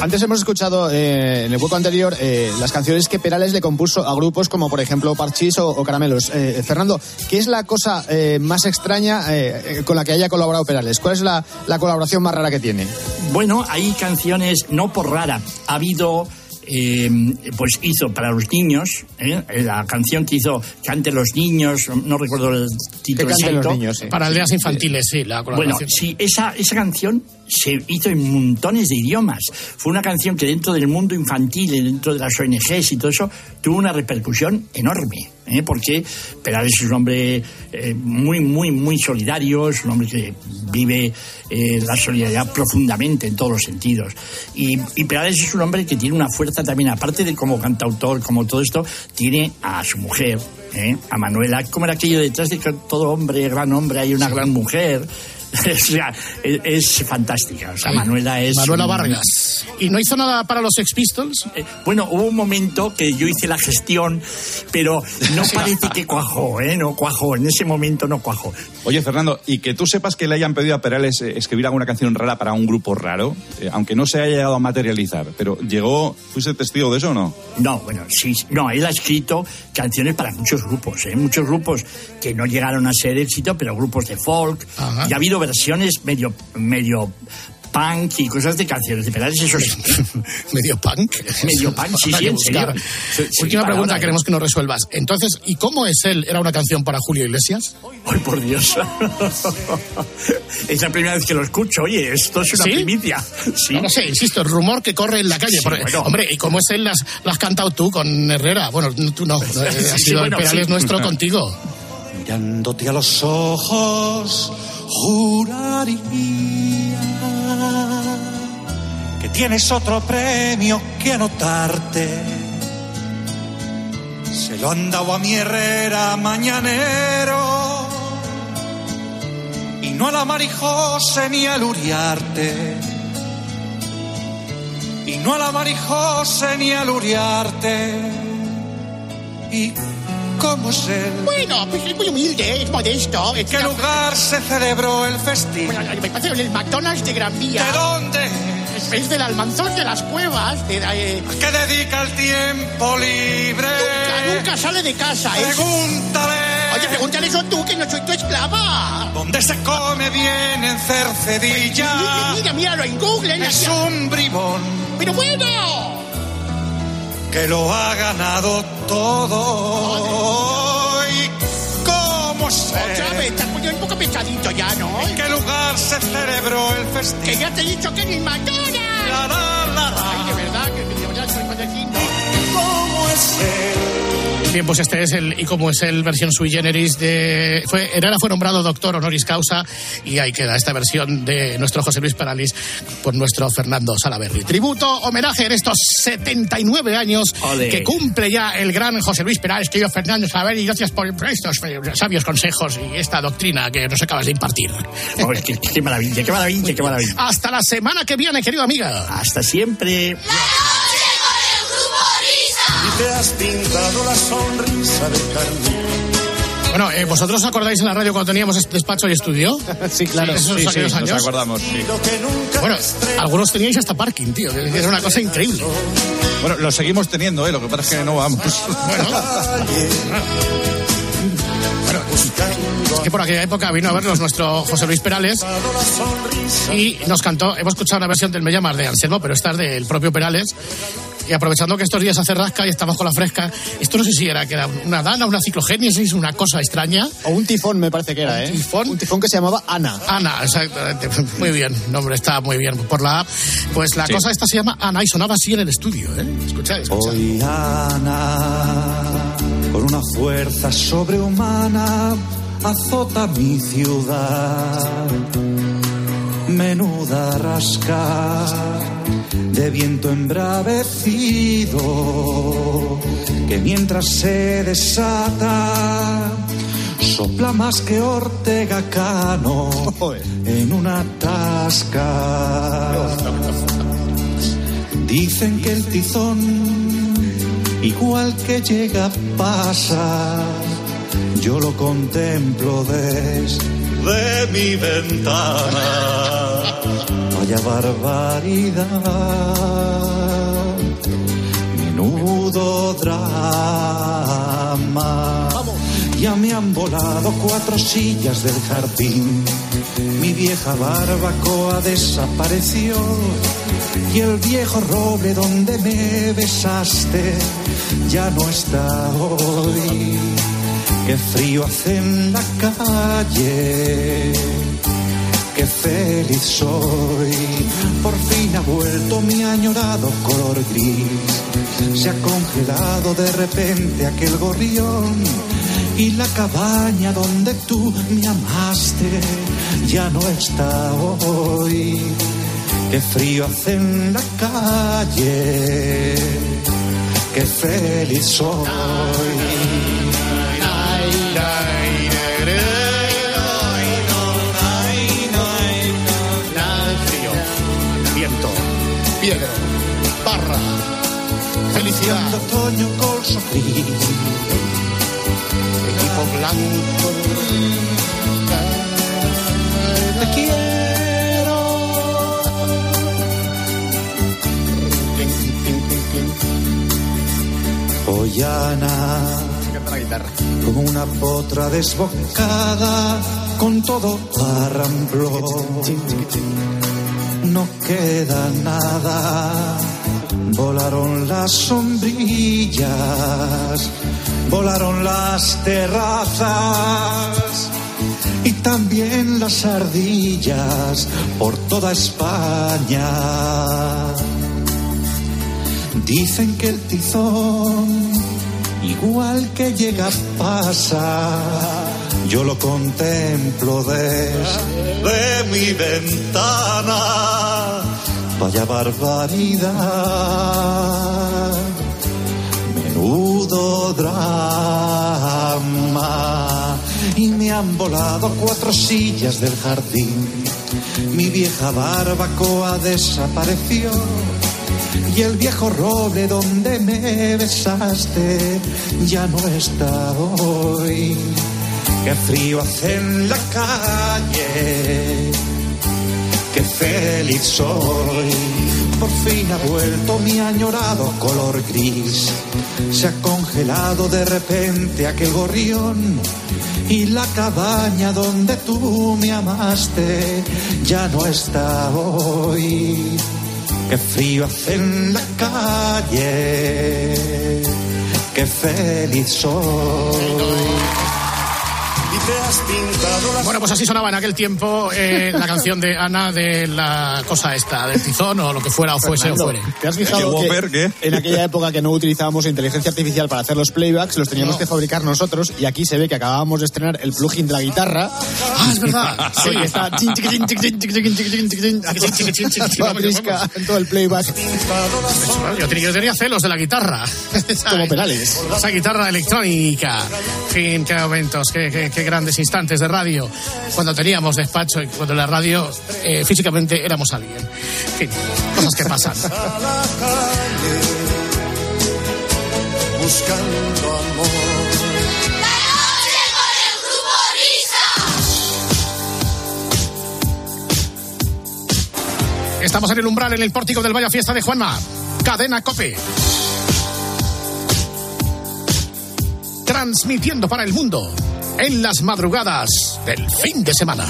Antes hemos escuchado eh, en el hueco anterior eh, las canciones que Perales le compuso a grupos como por ejemplo Parchís o, o Caramelos. Eh, Fernando, ¿qué es la cosa eh, más extraña eh, eh, con la que haya colaborado Perales? ¿Cuál es la, la colaboración más rara que tiene? Bueno, hay canciones, no por rara, ha habido, eh, pues hizo para los niños, ¿eh? la canción que hizo Cante los niños, no recuerdo el título canten los exacto. niños, sí. Para aldeas infantiles, sí, la Bueno, colaboración. sí, esa, esa canción se hizo en montones de idiomas. Fue una canción que dentro del mundo infantil, y dentro de las ONGs y todo eso, tuvo una repercusión enorme. ¿eh? Porque Perales es un hombre eh, muy, muy, muy solidario, es un hombre que vive eh, la solidaridad profundamente en todos los sentidos. Y, y Perales es un hombre que tiene una fuerza también, aparte de como cantautor, como todo esto, tiene a su mujer, ¿eh? a Manuela, como era aquello detrás de que todo hombre, gran hombre, hay una gran mujer. es, es fantástica. O sea, Manuela es. Manuela Vargas. ¿Y no hizo nada para los Sex Pistols? Eh, Bueno, hubo un momento que yo hice la gestión, pero no parece que cuajó, ¿eh? No cuajó. En ese momento no cuajó. Oye, Fernando, y que tú sepas que le hayan pedido a Perales eh, escribir alguna canción rara para un grupo raro, eh, aunque no se haya llegado a materializar, pero llegó, ¿fuiste testigo de eso o no? No, bueno, sí, no, él ha escrito canciones para muchos grupos, ¿eh? muchos grupos que no llegaron a ser éxito, pero grupos de folk. Ajá. Y ha habido versiones medio, medio punk y cosas de canciones de Perales, eso sí. Medio punk. Medio punk, sí, sí, en serio. Sí, sí, Última pregunta, ahora, queremos que nos resuelvas. Entonces, ¿y cómo es él? ¿Era una canción para Julio Iglesias? Ay, por Dios. es la primera vez que lo escucho. Oye, esto es una ¿Sí? primicia. Sí. No lo sé, insisto, el rumor que corre en la calle. Sí, Porque, bueno. Hombre, ¿y cómo es él? Las, has cantado tú con Herrera. Bueno, tú no. sí, ha sí, sido bueno, el Perales sí. nuestro contigo. Mirándote a los ojos, juraría que tienes otro premio que anotarte. Se lo han dado a mi Herrera mañanero y no a la Marijose ni al Uriarte. Y no a la Marijose ni al Uriarte. ¿Y cómo es él? Bueno, pues es muy humilde, es modesto. ¿En qué lugar se celebró el festín? me parece en el McDonald's de Gran Vía. ¿De dónde? Es, es del Almanzón de las Cuevas. De, eh, ¿Qué dedica el tiempo libre? nunca, nunca sale de casa. Es... Pregúntale. Oye, pregúntale eso tú, que no soy tu esclava. ¿Dónde se come bien en Cercedilla? Mira, mira, míralo en Google. en la- Es un bribón Pero bueno. Que lo ha ganado todo. ¿Y cómo sé? Otra vez, te has ponido un poco pesadito ya, ¿no? ¿En qué lugar se celebró el festín? Que ya te he dicho que el McDonald's. La, la, la, la. Ay, de verdad, que de verdad soy padecino. ¿Cómo es él? Bien, pues este es el, y como es el versión sui generis de, fue, Herrera fue nombrado doctor honoris causa y ahí queda esta versión de nuestro José Luis Paralis por nuestro Fernando Salaverri. Tributo, homenaje en estos 79 años Ole. que cumple ya el gran José Luis Perales, querido Fernando Salaverri, gracias por estos sabios consejos y esta doctrina que nos acabas de impartir. Oh, qué, qué maravilla, qué maravilla, qué maravilla. Hasta la semana que viene, querido amiga. Hasta siempre. Te has pintado la sonrisa de carne. Bueno, eh, ¿vosotros os acordáis en la radio cuando teníamos este despacho y estudio? Sí, claro. esos Sí, sí, aquellos Nos años. acordamos, sí. Bueno, algunos teníais hasta parking, tío. Era una cosa increíble. Bueno, lo seguimos teniendo, ¿eh? Lo que pasa es que no vamos. Bueno, es que por aquella época vino a vernos nuestro José Luis Perales y nos cantó, hemos escuchado una versión del Me llamas de Anselmo, pero esta es del propio Perales. Y aprovechando que estos días hace rasca y estamos con la fresca, esto no sé si era que era una dana, una ciclogénesis, una cosa extraña. O un tifón me parece que era, ¿eh? tifón. Un tifón que se llamaba Ana. Ana, exactamente. Muy bien, nombre está muy bien por la app. Pues la Sí. cosa esta se llama Ana y sonaba así en el estudio, ¿eh? Escuchad, escuchad. Hoy Ana, con una fuerza sobrehumana, azota mi ciudad. Menuda rasca de viento embravecido, que mientras se desata, sopla más que Ortega Cano en una tasca. Dicen que el tizón, igual que llega, pasa. Yo lo contemplo desde mi ventana. Vaya barbaridad. Menudo drama. Ya me han volado cuatro sillas del jardín. Mi vieja barbacoa desapareció. Y el viejo roble donde me besaste ya no está hoy. Qué frío hace en la calle. Qué feliz soy. Por fin ha vuelto mi añorado color gris. Se ha congelado de repente aquel gorrión. Y la cabaña donde tú me amaste ya no está hoy. Qué frío hace en la calle. Qué feliz soy. Piedra, barra, felicidad. de otoño colso frío. Equipo blanco. Te quiero. Ollana, como una potra desbocada, con todo arrambló. No queda nada, volaron las sombrillas, volaron las terrazas y también las ardillas por toda España. Dicen que el tizón, igual que llega, pasa. Yo lo contemplo desde mi ventana. Vaya barbaridad. Menudo drama. Y me han volado cuatro sillas del jardín. Mi vieja barbacoa desapareció. Y el viejo roble donde me besaste ya no está hoy. Qué frío hace en la calle. Qué feliz soy. Por fin ha vuelto mi añorado color gris. Se ha congelado de repente aquel gorrión. Y la cabaña donde tú me amaste ya no está hoy. Qué frío hace en la calle. Qué feliz soy. yeah. Bueno, pues así sonaba en aquel tiempo eh, la canción de Ana de la cosa esta, del tizón o lo que fuera o fuese o Fernando, fuere. ¿Te has fijado que en aquella época que no utilizábamos inteligencia artificial para hacer los playbacks, los teníamos que fabricar nosotros y aquí se ve que acabábamos de estrenar el plugin de la guitarra. Ah, es verdad. Sí, está en todo el playback. Yo tenía, yo tenía celos de la guitarra. Como Perales. Esa guitarra electrónica. En fin, qué momentos, qué, qué- qué grandes instantes de radio. Cuando teníamos despacho y cuando en la radio eh, físicamente éramos alguien. En fin, cosas que pasan. Buscando amor. Estamos en el umbral, en el pórtico del Vaya Fiesta de Juanma. Cadena Cope. Transmitiendo para el mundo en las madrugadas del fin de semana.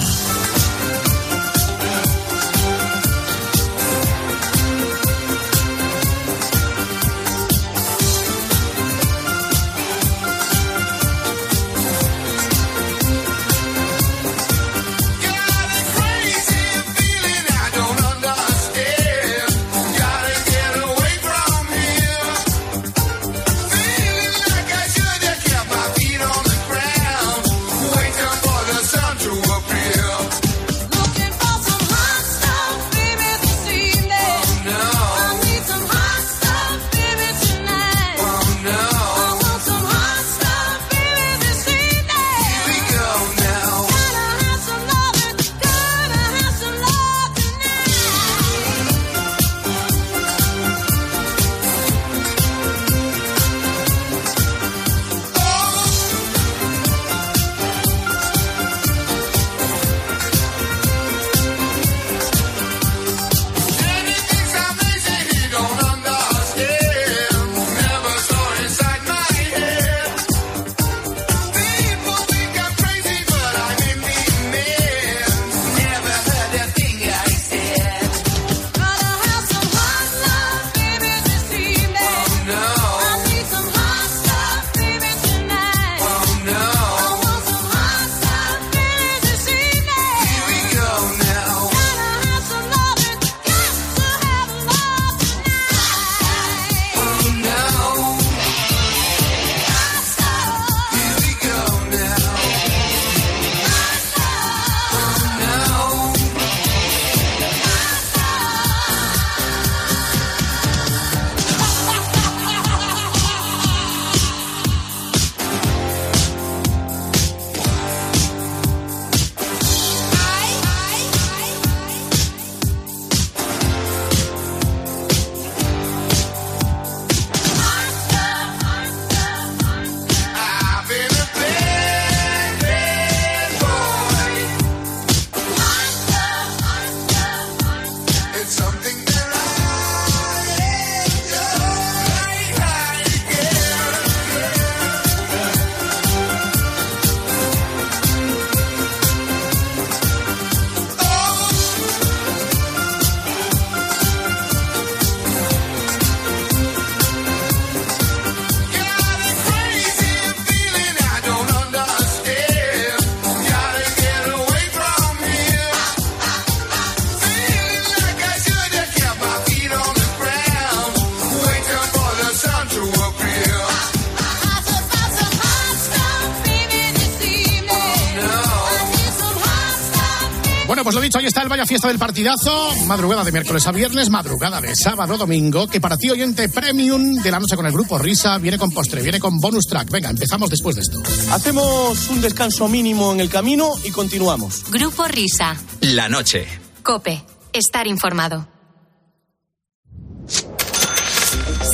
Fiesta del Partidazo. Madrugada de miércoles a viernes, madrugada de sábado a domingo. Que para ti, oyente premium de la noche con el grupo Risa, viene con postre, viene con bonus track. Venga, empezamos después de esto. Hacemos un descanso mínimo en el camino y continuamos. Grupo Risa. La noche. Cope. Estar informado.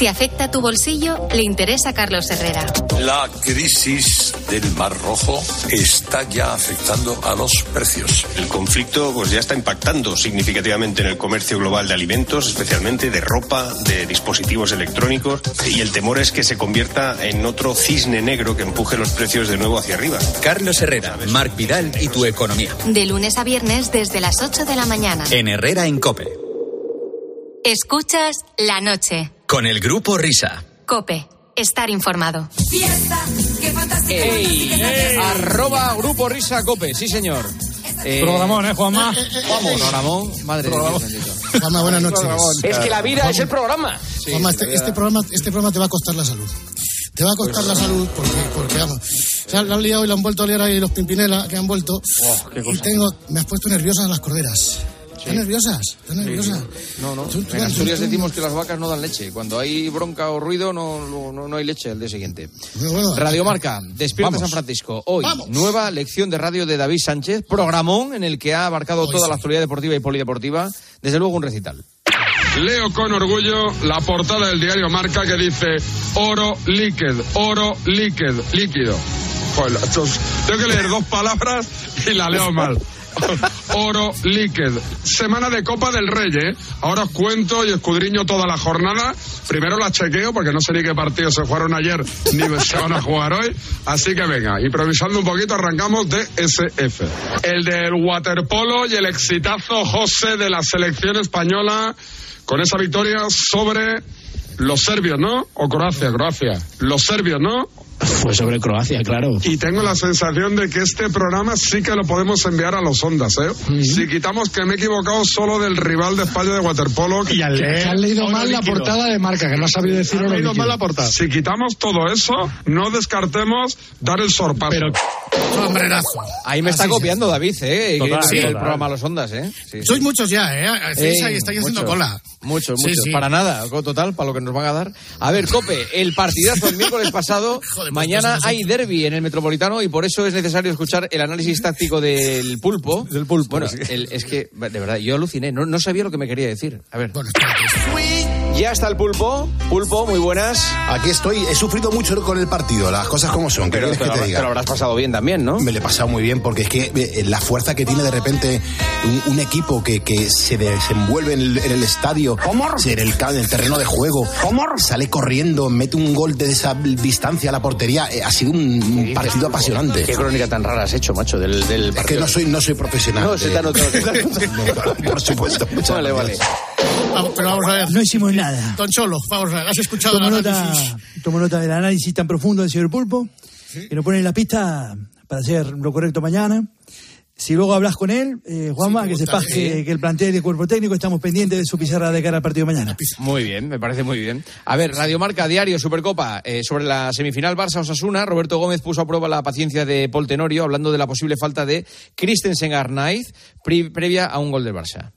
Si afecta tu bolsillo, le interesa a Carlos Herrera. La crisis del Mar Rojo está ya afectando a los precios. El conflicto pues ya está impactando significativamente en el comercio global de alimentos, especialmente de ropa, de dispositivos electrónicos, y el temor es que se convierta en otro cisne negro que empuje los precios de nuevo hacia arriba. Carlos Herrera, Marc Vidal y tu economía. De lunes a viernes desde las 8 de la mañana. En Herrera en Cope. Escuchas la noche. Con el grupo Risa. Cope. Estar informado. Ey, Arroba Grupo Risa Cope, sí señor. Eh, Programón, ¿eh, Juanma? Vamos. Programón, madre de Dios. Juanma, buenas noches. Es que la vida es el programa. Juanma, este, este programa, este programa te va a costar la salud. Te va a costar la salud porque, porque vamos. Se han, la han liado y le han vuelto a liar ahí los Pimpinela que han vuelto. y tengo, me has puesto nerviosas las corderas. ¿Están nerviosas? ¿Están nerviosas? No, no. Tú- tú- En Asturias tú- decimos que las vacas no dan leche. Cuando hay bronca o ruido, no, no, no hay leche al día siguiente. Radio Marca, Despierta Vamos. San Francisco. Hoy, Vamos. nueva lección de radio de David Sánchez, programón en el que ha abarcado toda la actualidad deportiva y polideportiva. Desde luego un recital. Leo con orgullo la portada del diario Marca que dice oro líquido, oro líquido, líquido. Joder, tengo que leer dos palabras y la leo mal. Oro líquido. Semana de Copa del Rey, ¿eh? Ahora os cuento y escudriño toda la jornada. Primero la chequeo porque no sé ni qué partidos se jugaron ayer ni se van a jugar hoy. Así que venga, improvisando un poquito, arrancamos de SF. El del waterpolo y el exitazo José de la selección española con esa victoria sobre los serbios, ¿no? O Croacia, Croacia. Los serbios, ¿no? Pues sobre Croacia, claro. Y tengo la sensación de que este programa sí que lo podemos enviar a los ondas, ¿eh? Si quitamos que me he equivocado solo del rival de España de waterpolo. Y al leer que has leído mal la portada de marca, que no has sabido decir oro leído mal la portada. Si quitamos todo eso, no descartemos dar el sorpaso. Sombrerazo. Ahí me está copiando David, ¿eh? Total, el programa a los ondas, ¿eh? Sí, sí. Sois muchos ya, ¿eh? Hacéis Eh, ahí, estáis haciendo muchos, cola. Muchos, muchos. sí. Para nada, total, para lo que nos van a dar. A ver, Cope, el partidazo el miércoles pasado. mañana hay derby en el Metropolitano y por eso es necesario escuchar el análisis táctico del pulpo. Del pulpo. Bueno, el- es que, de verdad, yo aluciné. No, no sabía lo que me quería decir. A ver. Ya está el pulpo. Pulpo, muy buenas. Aquí estoy, he sufrido mucho con el partido, las cosas como son. ¿qué Pero te que lo te habrás- diga? te lo habrás pasado bien también, ¿no? Me lo he pasado muy bien porque es que eh, la fuerza que tiene de repente un, un equipo que, que se desenvuelve en el, en el estadio, en el, en el terreno de juego, sale corriendo, mete un gol desde esa distancia a la portería, eh, ha sido un, partido apasionante. Qué crónica tan rara has hecho, macho, del, del Es que no soy, no soy profesional. No, se te ha eh. notado. No, Por supuesto. muchas Vale, gracias. vale. Vamos, pero vamos a ver. No hicimos nada. Don Cholo, vamos a ver. ¿Has escuchado Tomo el nota, tomo nota del análisis tan profundo del señor Pulpo, que nos pone en la pista para hacer lo correcto mañana. Si luego hablas con él, eh, Juanma, que sepas que, que el plantel y el cuerpo técnico estamos pendientes de su pizarra de cara al partido de mañana. Muy bien, me parece muy bien. A ver, Radio Marca Diario, Supercopa, eh, sobre la semifinal Barça-Osasuna, Roberto Gómez puso a prueba la paciencia de Paul Tenorio hablando de la posible falta de Christensen Arnaiz previa a un gol del Barça.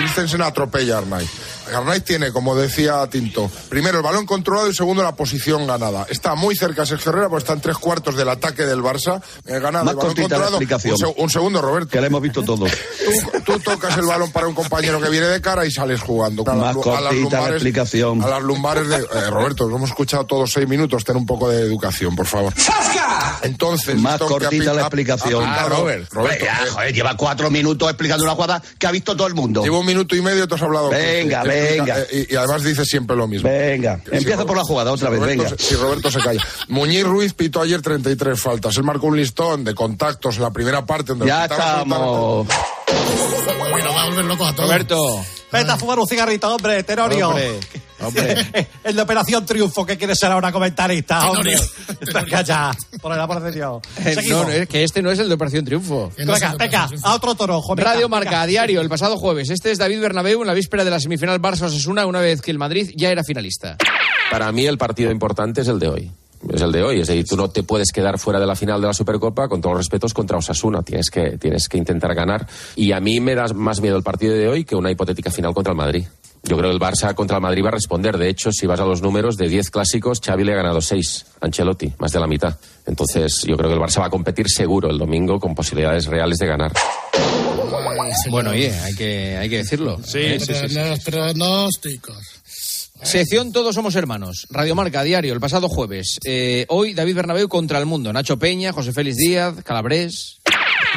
Christensen atropella a Arnaiz. Arnaiz tiene, como decía Tinto, primero el balón controlado y segundo la posición ganada. Está muy cerca Sergio Herrera, porque está en tres cuartos del ataque del Barça. Eh, ganado Más el balón cortita la controlado. explicación. Un, seg- un segundo, Roberto. Que la hemos visto todos. Tú, tú tocas el balón para un compañero que viene de cara y sales jugando. A Más lu- a cortita la explicación. A las lumbares de... eh, Roberto, lo hemos escuchado todos seis minutos. Ten un poco de educación, por favor. Entonces... Más cortita la explicación. ha pintado- Roberto, eh, joder, lleva cuatro minutos explicando una jugada que ha visto todo el mundo. Llevo un minuto y medio, te has hablado. Venga, venga. eh, Y, y además dices siempre lo mismo. Venga, Si empieza por la jugada otra si vez, Roberto venga. Si Roberto se calla. Muñiz Ruiz pitó ayer 33 faltas. Él marcó un listón de contactos en la primera parte. Donde Ya quitaba Bueno, va a volver loco a todos. Roberto. Vete a fumar un cigarrito, hombre, Tenorio. Hombre, hombre. el de Operación Triunfo, que quiere ser ahora comentarista, hombre. Venga ya, por el amor de Dios. Eh, Seguimos. no, no, es que este no es el de Operación Triunfo. Venga, venga, a otro toro. Radio Marca venga. Diario, el pasado jueves. Este es David Bernabéu en la víspera de la semifinal Barça-Osasuna, una vez que el Madrid ya era finalista. Para mí el partido importante es el de hoy. Es el de hoy. Es decir, tú no te puedes quedar fuera de la final de la Supercopa con todos los respetos contra Osasuna. Tienes que, tienes que intentar ganar. Y a mí me da más miedo el partido de hoy que una hipotética final contra el Madrid. Yo creo que el Barça contra el Madrid va a responder. De hecho, si vas a los números, de 10 clásicos, Xavi le ha ganado 6 a Ancelotti, más de la mitad. Entonces, yo creo que el Barça va a competir seguro el domingo con posibilidades reales de ganar. Bueno, oye, hay que, hay que decirlo. Sí, sí, sí. Los pronósticos. Sección Todos somos hermanos. Radiomarca, diario, el pasado jueves. Eh, hoy David Bernabéu contra el mundo. Nacho Peña, José Félix Díaz, Calabrés.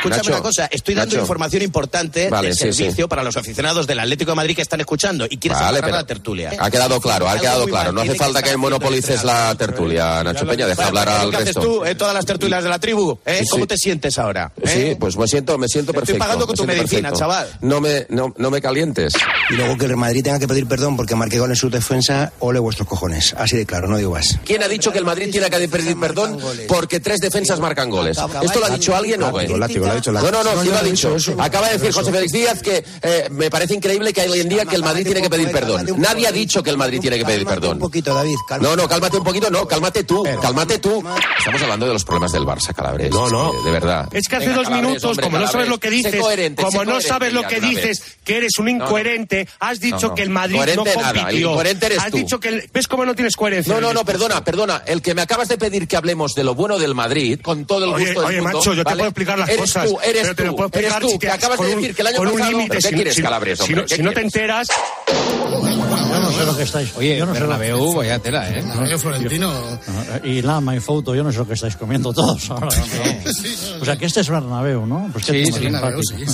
Escúchame Nacho, una cosa, estoy dando Nacho. información importante Vale, de sí, servicio sí. para los aficionados del Atlético de Madrid que están escuchando y quieres Vale, pero la tertulia. Ha quedado claro, ha quedado claro. mal No hace falta que haciendo monopolices la tertulia, Nacho Peña. Deja hablar al ¿Qué haces resto. tú en todas las tertulias de la tribu? ¿eh? Sí, sí. ¿Cómo te sientes ahora? eh? Sí, pues me siento, me siento Te estoy perfecto. pagando con tu medicina, perfecto. chaval. No me, no, no me calientes. Y luego que el Madrid tenga que pedir perdón porque marque gol en su defensa, ole vuestros cojones. Así de claro, no digo más. ¿Quién ha dicho que el Madrid tiene que pedir perdón porque tres defensas marcan goles? ¿Esto lo ha dicho alguien o qué? Ha dicho. No, no, no, No, ¿quién yo lo ha dicho? eso. Acaba de decir José Félix Díaz que eh, me parece increíble que hay hoy en día que el Madrid tiene que pedir perdón. Nadie ha dicho que el Madrid tiene que pedir perdón. Un poquito, David. No, no, cálmate un poquito, no, cálmate tú, cálmate tú. Estamos hablando de los problemas del Barça, Calabres. No, no. De, verdad. Es que hace Venga, dos minutos, hombre, como no sabes lo que dices, coherente, como no sabes lo que dices, que eres un incoherente, has dicho que el Madrid no compitió. incoherente eres has tú. dicho que ves cómo no tienes coherencia. No, no, no, perdona, perdona. El que me acabas de pedir que hablemos de lo bueno del Madrid, con todo el Oye, gusto del oye, mundo, macho, yo te puedo explicar las eres Tú, eres pero te tú, lo puedo explicar eres tú, si te- que acabas de un- decir que el año con un pasado... límite, ¿Pero ¿Qué si no- quieres, si no- Calabres, si hombre? no- ¿Qué si no te enteras... Yo no sé lo que estáis. Oye, yo no sé lo- Bernabéu, vaya tela, ¿eh? Bernabéu Florentino. Y Lama y Foto, yo no sé lo que estáis comiendo todos ahora. ¿no? O sea, que este es Bernabéu, ¿no? Pues Sí, sí, sí, sí,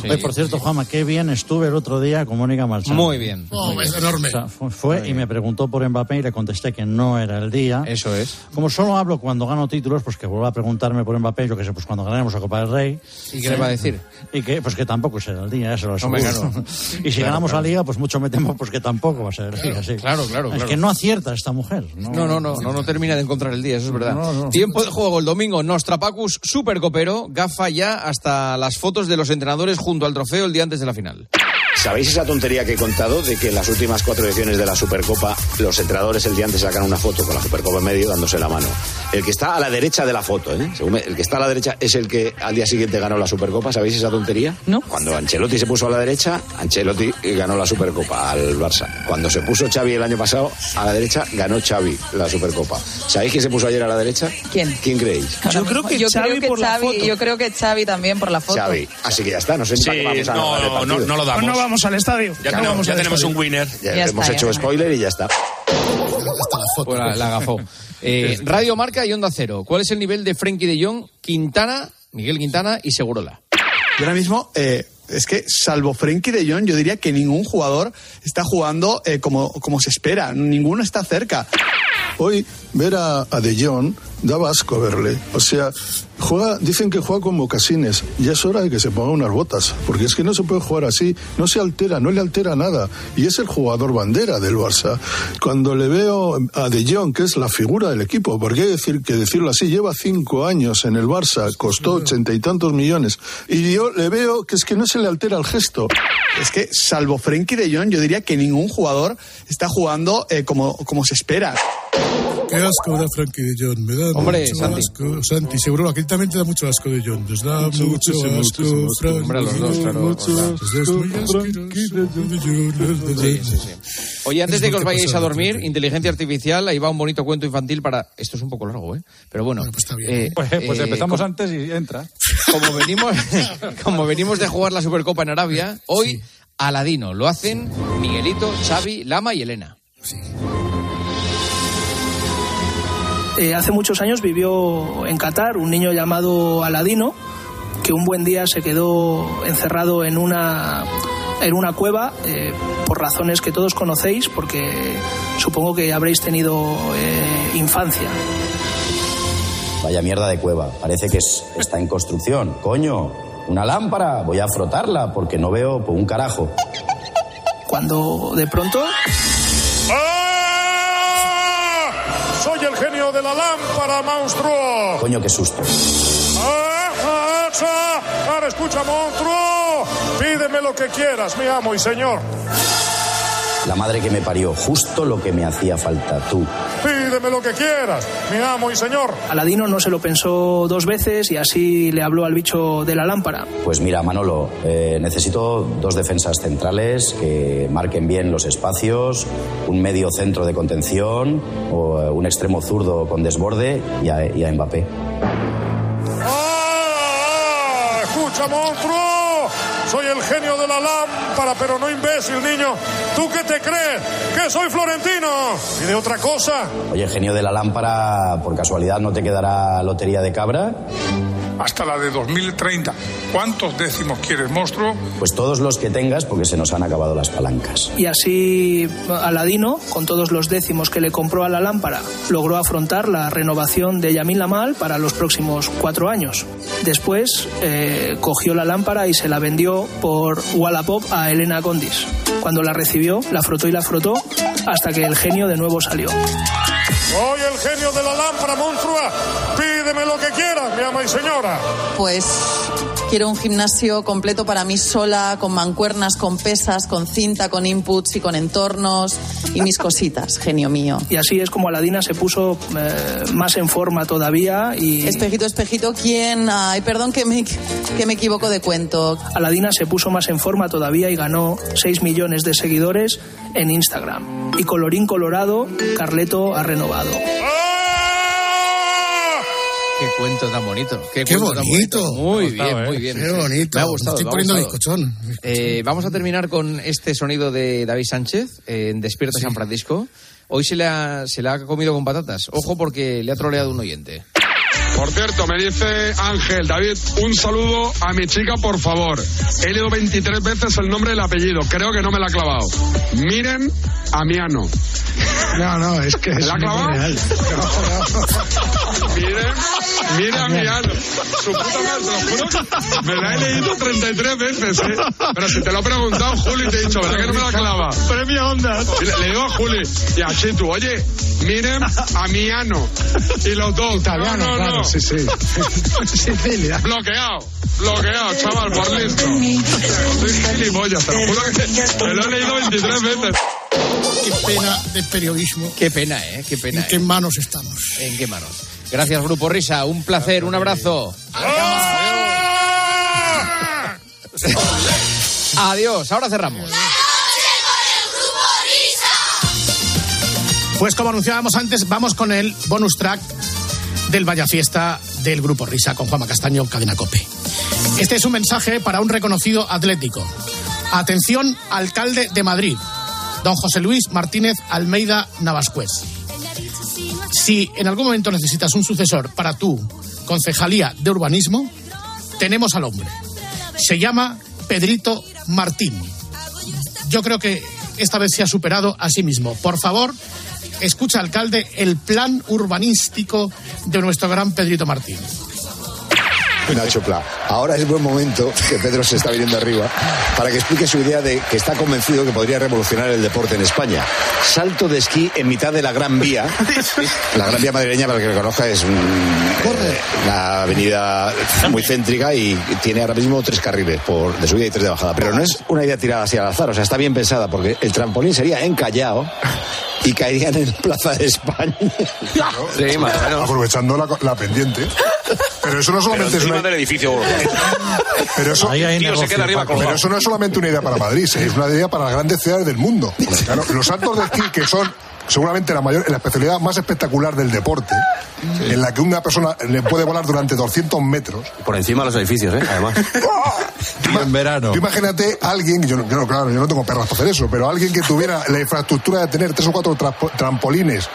sí. Oye, por cierto, Juanma, qué bien estuve el otro día con Mónica Marchand. Muy bien. Oh, es enorme. O sea, fu- fue y me preguntó por Mbappé y le contesté que no era el día. Eso es. Como solo hablo cuando gano títulos, pues que vuelva a preguntarme por Mbappé, yo que sé, pues cuando ganemos la Copa del Rey. ¿Y qué le va a decir? Y que, pues que tampoco será el día, eso lo aseguro. claro. Y si Claro, ganamos claro. la Liga, pues mucho me temo pues que tampoco va a ser el día, sí. claro, claro, Es que no acierta esta mujer. No, No, no, no, no, no termina de encontrar el día, eso es verdad. No, no. Tiempo de juego el domingo, Nostrapacus supercopero, gafa ya hasta las fotos de los entrenadores junto al trofeo el día antes de la final. ¿Sabéis esa tontería que he contado de que en las últimas cuatro ediciones de la Supercopa los entrenadores el día antes sacan una foto con la Supercopa en medio dándose la mano? El que está a la derecha de la foto, ¿eh? Según me- el que está a la derecha es el que al día siguiente ganó la Supercopa. ¿Sabéis esa tontería? No. Cuando Ancelotti se puso a la derecha, Ancelotti ganó la Supercopa al Barça. Cuando se puso Xavi el año pasado a la derecha, ganó Xavi la Supercopa. ¿Sabéis quién se puso ayer a la derecha? ¿Quién? ¿Quién creéis? Yo creo que Xavi por la foto. Yo creo que Xavi también por la foto. Xavi. Así que ya está, no sé para qué vamos a no, no, no lo damos. Pues no vamos al estadio. Ya no tenemos- vamos ya al tenemos estadio. un winner. Ya, Ya hemos está, hecho ya. spoiler y ya está. Pues la, la gafó. Eh, Radio Marca y Onda Cero. ¿Cuál es el nivel de Frenkie de Jong, Quintana, Miguel Quintana y Segurola? Y ahora mismo, eh, es que salvo Frenkie de Jong, yo diría que ningún jugador está jugando eh, como, como se espera. Ninguno está cerca. Hoy ver a, a De Jong daba asco verle. O sea, juega, dicen que juega con mocasines. Ya es hora de que se ponga unas botas. Porque es que no se puede jugar así. No se altera, no le altera nada. Y es el jugador bandera del Barça. Cuando le veo a De Jong, que es la figura del equipo, porque hay decir, que decirlo así, lleva cinco años en el Barça, costó ochenta y tantos millones. Y yo le veo que es que no se le altera el gesto. Es que salvo Frenkie de Jong, yo diría que ningún jugador está jugando eh, como, como se espera. Qué asco da Frankie de Jong, me da Hombre, mucho Santi. asco. Santi, seguro, aquí también te da mucho asco de Jong. Nos da mucho, muchísimo, asco, asco. Frankie. Hombre, a los dos, claro, Mucho asco, es muy de Jong. Oye, antes Es de que os vayáis a dormir, inteligencia artificial, ahí va un bonito cuento infantil para... Esto es un poco largo, ¿eh? Pero bueno. eh, Pues, pues eh, empezamos como- antes y entra. como venimos, como venimos de jugar la Supercopa en Arabia, hoy Aladino. Lo hacen Miguelito, Xavi, Lama y Elena. Eh, hace muchos años vivió en Qatar un niño llamado Aladino, que un buen día se quedó encerrado en una, en una cueva eh, por razones que todos conocéis, porque supongo que habréis tenido eh, infancia. Vaya mierda de cueva. Parece que es- está en construcción. Coño, una lámpara. Voy a frotarla porque no veo por un carajo. Cuando de pronto genio de la lámpara, monstruo. Coño, qué susto. Ah, ah. Ahora escucha, monstruo. Pídeme lo que quieras, mi amo y señor. La madre que me parió, justo lo que me hacía falta, tú. Pídeme lo que quieras, mi amo y señor. Aladino no se lo pensó dos veces y así le habló al bicho de la lámpara. Pues mira, Manolo, eh, necesito dos defensas centrales que marquen bien los espacios, un medio centro de contención, o eh, un extremo zurdo con desborde y a, y a Mbappé. ¡Ah! ¡Escucha, monstruo! Soy el genio de la lámpara, pero no imbécil, niño. ¿Tú qué te crees? ¿Que soy florentino? ¿Y de otra cosa? Oye, genio de la lámpara, ¿por casualidad no te quedará lotería de cabra? Hasta la de 2030. ¿Cuántos décimos quieres, monstruo? Pues todos los que tengas, porque se nos han acabado las palancas. Y así Aladino, con todos los décimos que le compró a la lámpara, logró afrontar la renovación de Yamin Lamal para los próximos cuatro años. Después eh, cogió la lámpara y se la vendió por Wallapop a Elena Condis. Cuando la recibió, la frotó y la frotó hasta que el genio de nuevo salió. Soy el genio de la lámpara, monstrua. Pídeme lo que quieras, mi ama y señora. Pues quiero un gimnasio completo para mí sola, con mancuernas, con pesas, con cinta, con inputs y con entornos y mis cositas, genio mío. Y así es como Aladina se puso eh, más en forma todavía y... Espejito, espejito, ¿quién? Ay, perdón que me, que me equivoco de cuento. Aladina se puso más en forma todavía y ganó 6 millones de seguidores en Instagram. Y colorín colorado, Carleto ha renovado. Qué cuento tan bonito. Qué, Qué cuento tan bonito. Muy bien, gustado, muy ¿eh? bien. Qué bonito. Me ha gustado. Estoy me poniendo bizcochón. Eh, vamos a terminar con este sonido de David Sánchez en Despierta San Francisco. Hoy se le, ha, se le ha comido con patatas. Ojo porque le ha troleado un oyente. Por cierto, me dice Ángel, David, un saludo a mi chica, por favor. He leído 23 veces el nombre y el apellido. Creo que no me la ha clavado. Miren a Miano. No, no, es que ¿Me es la ha clavado? Miren, miren a Miano. Su puta madre, te lo juro. Me la he leído 33 veces, ¿eh? Pero si te lo he preguntado, Juli, te he dicho, ¿verdad que no me la clava? Premio Onda. Le, le digo a Juli y a Chitu, oye, miren a Miano. Y los dos. Italiano, no, no, claro, sí, sí. Sicilia. Bloqueado, bloqueado, chaval, por listo. Soy gilipollas, te lo juro que me lo he leído 23 veces. Qué pena de periodismo. Qué pena, ¿eh? Qué pena. ¿En qué ¿eh? manos estamos? ¿En qué manos? Gracias, Grupo Risa. Un placer, un abrazo. Adiós. Ahora cerramos. Pues como anunciábamos antes, vamos con el bonus track del Vaya Fiesta del Grupo Risa con Juanma Castaño, Cadena Cope. Este es un mensaje para un reconocido atlético. Atención, alcalde de Madrid, don José Luis Martínez Almeida Navascués. Si en algún momento necesitas un sucesor para tu concejalía de urbanismo, tenemos al hombre. Se llama Pedrito Martín. Yo creo que esta vez se ha superado a sí mismo. Por favor, escucha, alcalde, el plan urbanístico de nuestro gran Pedrito Martín. Nacho Pla, ahora es buen momento que Pedro se está viniendo arriba para que explique su idea de que está convencido que podría revolucionar el deporte en España. Salto de esquí en mitad de la Gran Vía. La Gran Vía madrileña, para el que lo conozca, es un- eh, una avenida muy céntrica y tiene ahora mismo tres carriles por, de subida y tres de bajada. Pero no es una idea tirada así al azar, o sea, está bien pensada porque el trampolín sería encallado y caerían en Plaza de España. Aprovechando la, la pendiente. Pero eso no solamente es una... del edificio. Pero eso, Ahí hay Tío, se negocio, queda arriba. Pero eso no es solamente una idea para Madrid, es una idea para las grandes ciudades del mundo. Claro, los saltos de esquí, que son seguramente la mayor, la especialidad más espectacular del deporte, en la que una persona le puede volar durante 200 metros. Por encima de los edificios, ¿eh? Además. en verano. Tú imagínate a alguien, yo no, yo no, claro, yo no tengo perras para hacer eso, pero alguien que tuviera la infraestructura de tener tres o cuatro trampolines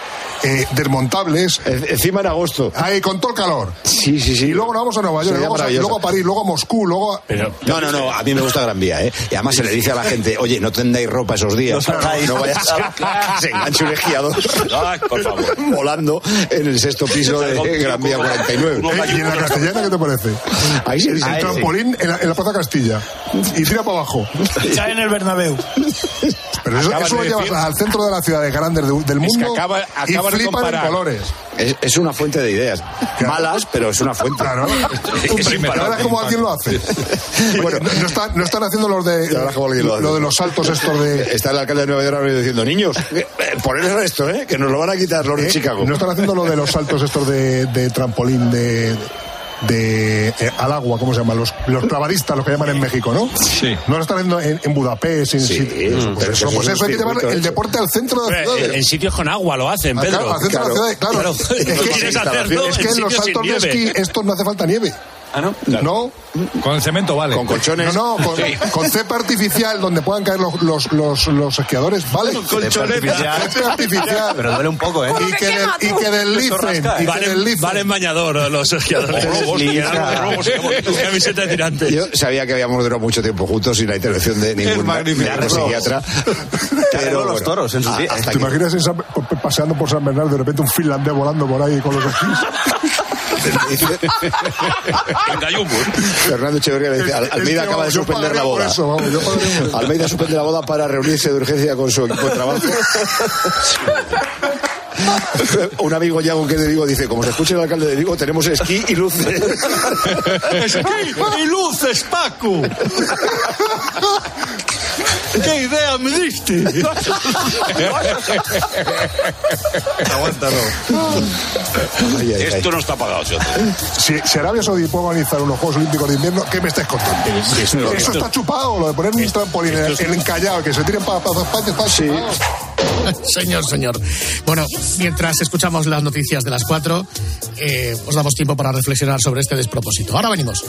eh, desmontables. Encima en agosto. Ahí, con todo el calor. Sí, sí, sí. Y luego nos vamos a Nueva York, luego, a- maravilloso. luego a París, luego a Moscú, luego a... Pero, no, no, no, a mí me gusta Gran Vía, ¿eh? Y además se le dice a la gente, oye, no tendáis ropa esos días. No salgáis. No vaya a que se enganche un esquiador. por favor. Volando en el sexto piso de Gran Vía 49. Eh, ¿Y en la castellana qué te parece? Ahí sí, el sí. trampolín en la, en la Plaza Castilla. Y tira para abajo. Cae en el Bernabéu. Pero eso, lo llevas decir- al centro de las ciudades grandes de- del Es que mundo acaba- y acaba de flipan en colores. Es, es una fuente de ideas. Malas, pero es una fuente. Claro. Es. Ahora como alguien lo hace. bueno, no, no están, no están haciendo los de, lo de los saltos estos de... Está el alcalde de Nueva York diciendo, niños, eh, poner esto, ¿eh? Que nos lo van a quitar los de ¿eh? Chicago. No están haciendo lo de los saltos estos de, de trampolín de de eh, al agua, ¿cómo se llaman? Los, los clavadistas, los que llaman en México, ¿no? Sí. No lo están haciendo en, en Budapest, en Sí, sitios- pues eso, eso pues es eso hay que llevar el deporte al centro de la Hombre, ciudad. en sitios con agua lo hacen, Pedro. claro, al centro de la ciudad, claro. Claro, Es que- ¿cómo quieres hacerlo Es que en los saltos de esquí estos no hace falta nieve. Ah, ¿no? No, Con el cemento vale. Con colchones. no, no, con, con cepa artificial donde puedan caer los, los, los, los esquiadores, ¿vale? artificial. Cepa artificial. Pero duele un poco, ¿eh? Y que, del, y que deslicen, y que Valen, deslicen. valen bañador los esquiadores. Camiseta de tirante. Yo sabía que habíamos durado mucho tiempo juntos sin la intervención de ningún magnífico. psiquiatra. Pero los toros en su día. hasta ¿Te imaginas en San- paseando por San Bernardo de repente un finlandés volando por ahí con los esquís? Fernando Echeverría le dice, Al- Almeida acaba de suspender la boda. eso, vamos. Almeida suspende la boda para reunirse de urgencia con su equipo de trabajo. Un amigo Yago que es de Vigo dice, como se escucha el alcalde de Vigo, tenemos esquí y luces. ¡Esquí y luces, Paco! ¿Qué idea me diste? Aguántalo. Ay, ay, ay. Esto no está pagado, ¿sí? Si, si Arabia Saudí puede organizar unos Juegos Olímpicos de invierno, ¿qué me estáis contando? esto- Eso está chupado, lo de poner un trampolín en el, el encallado, que se tiren para Plaza España, está chupado. Señor, señor. Bueno, mientras escuchamos las noticias de las cuatro, eh, os damos tiempo para reflexionar sobre este despropósito. Ahora venimos.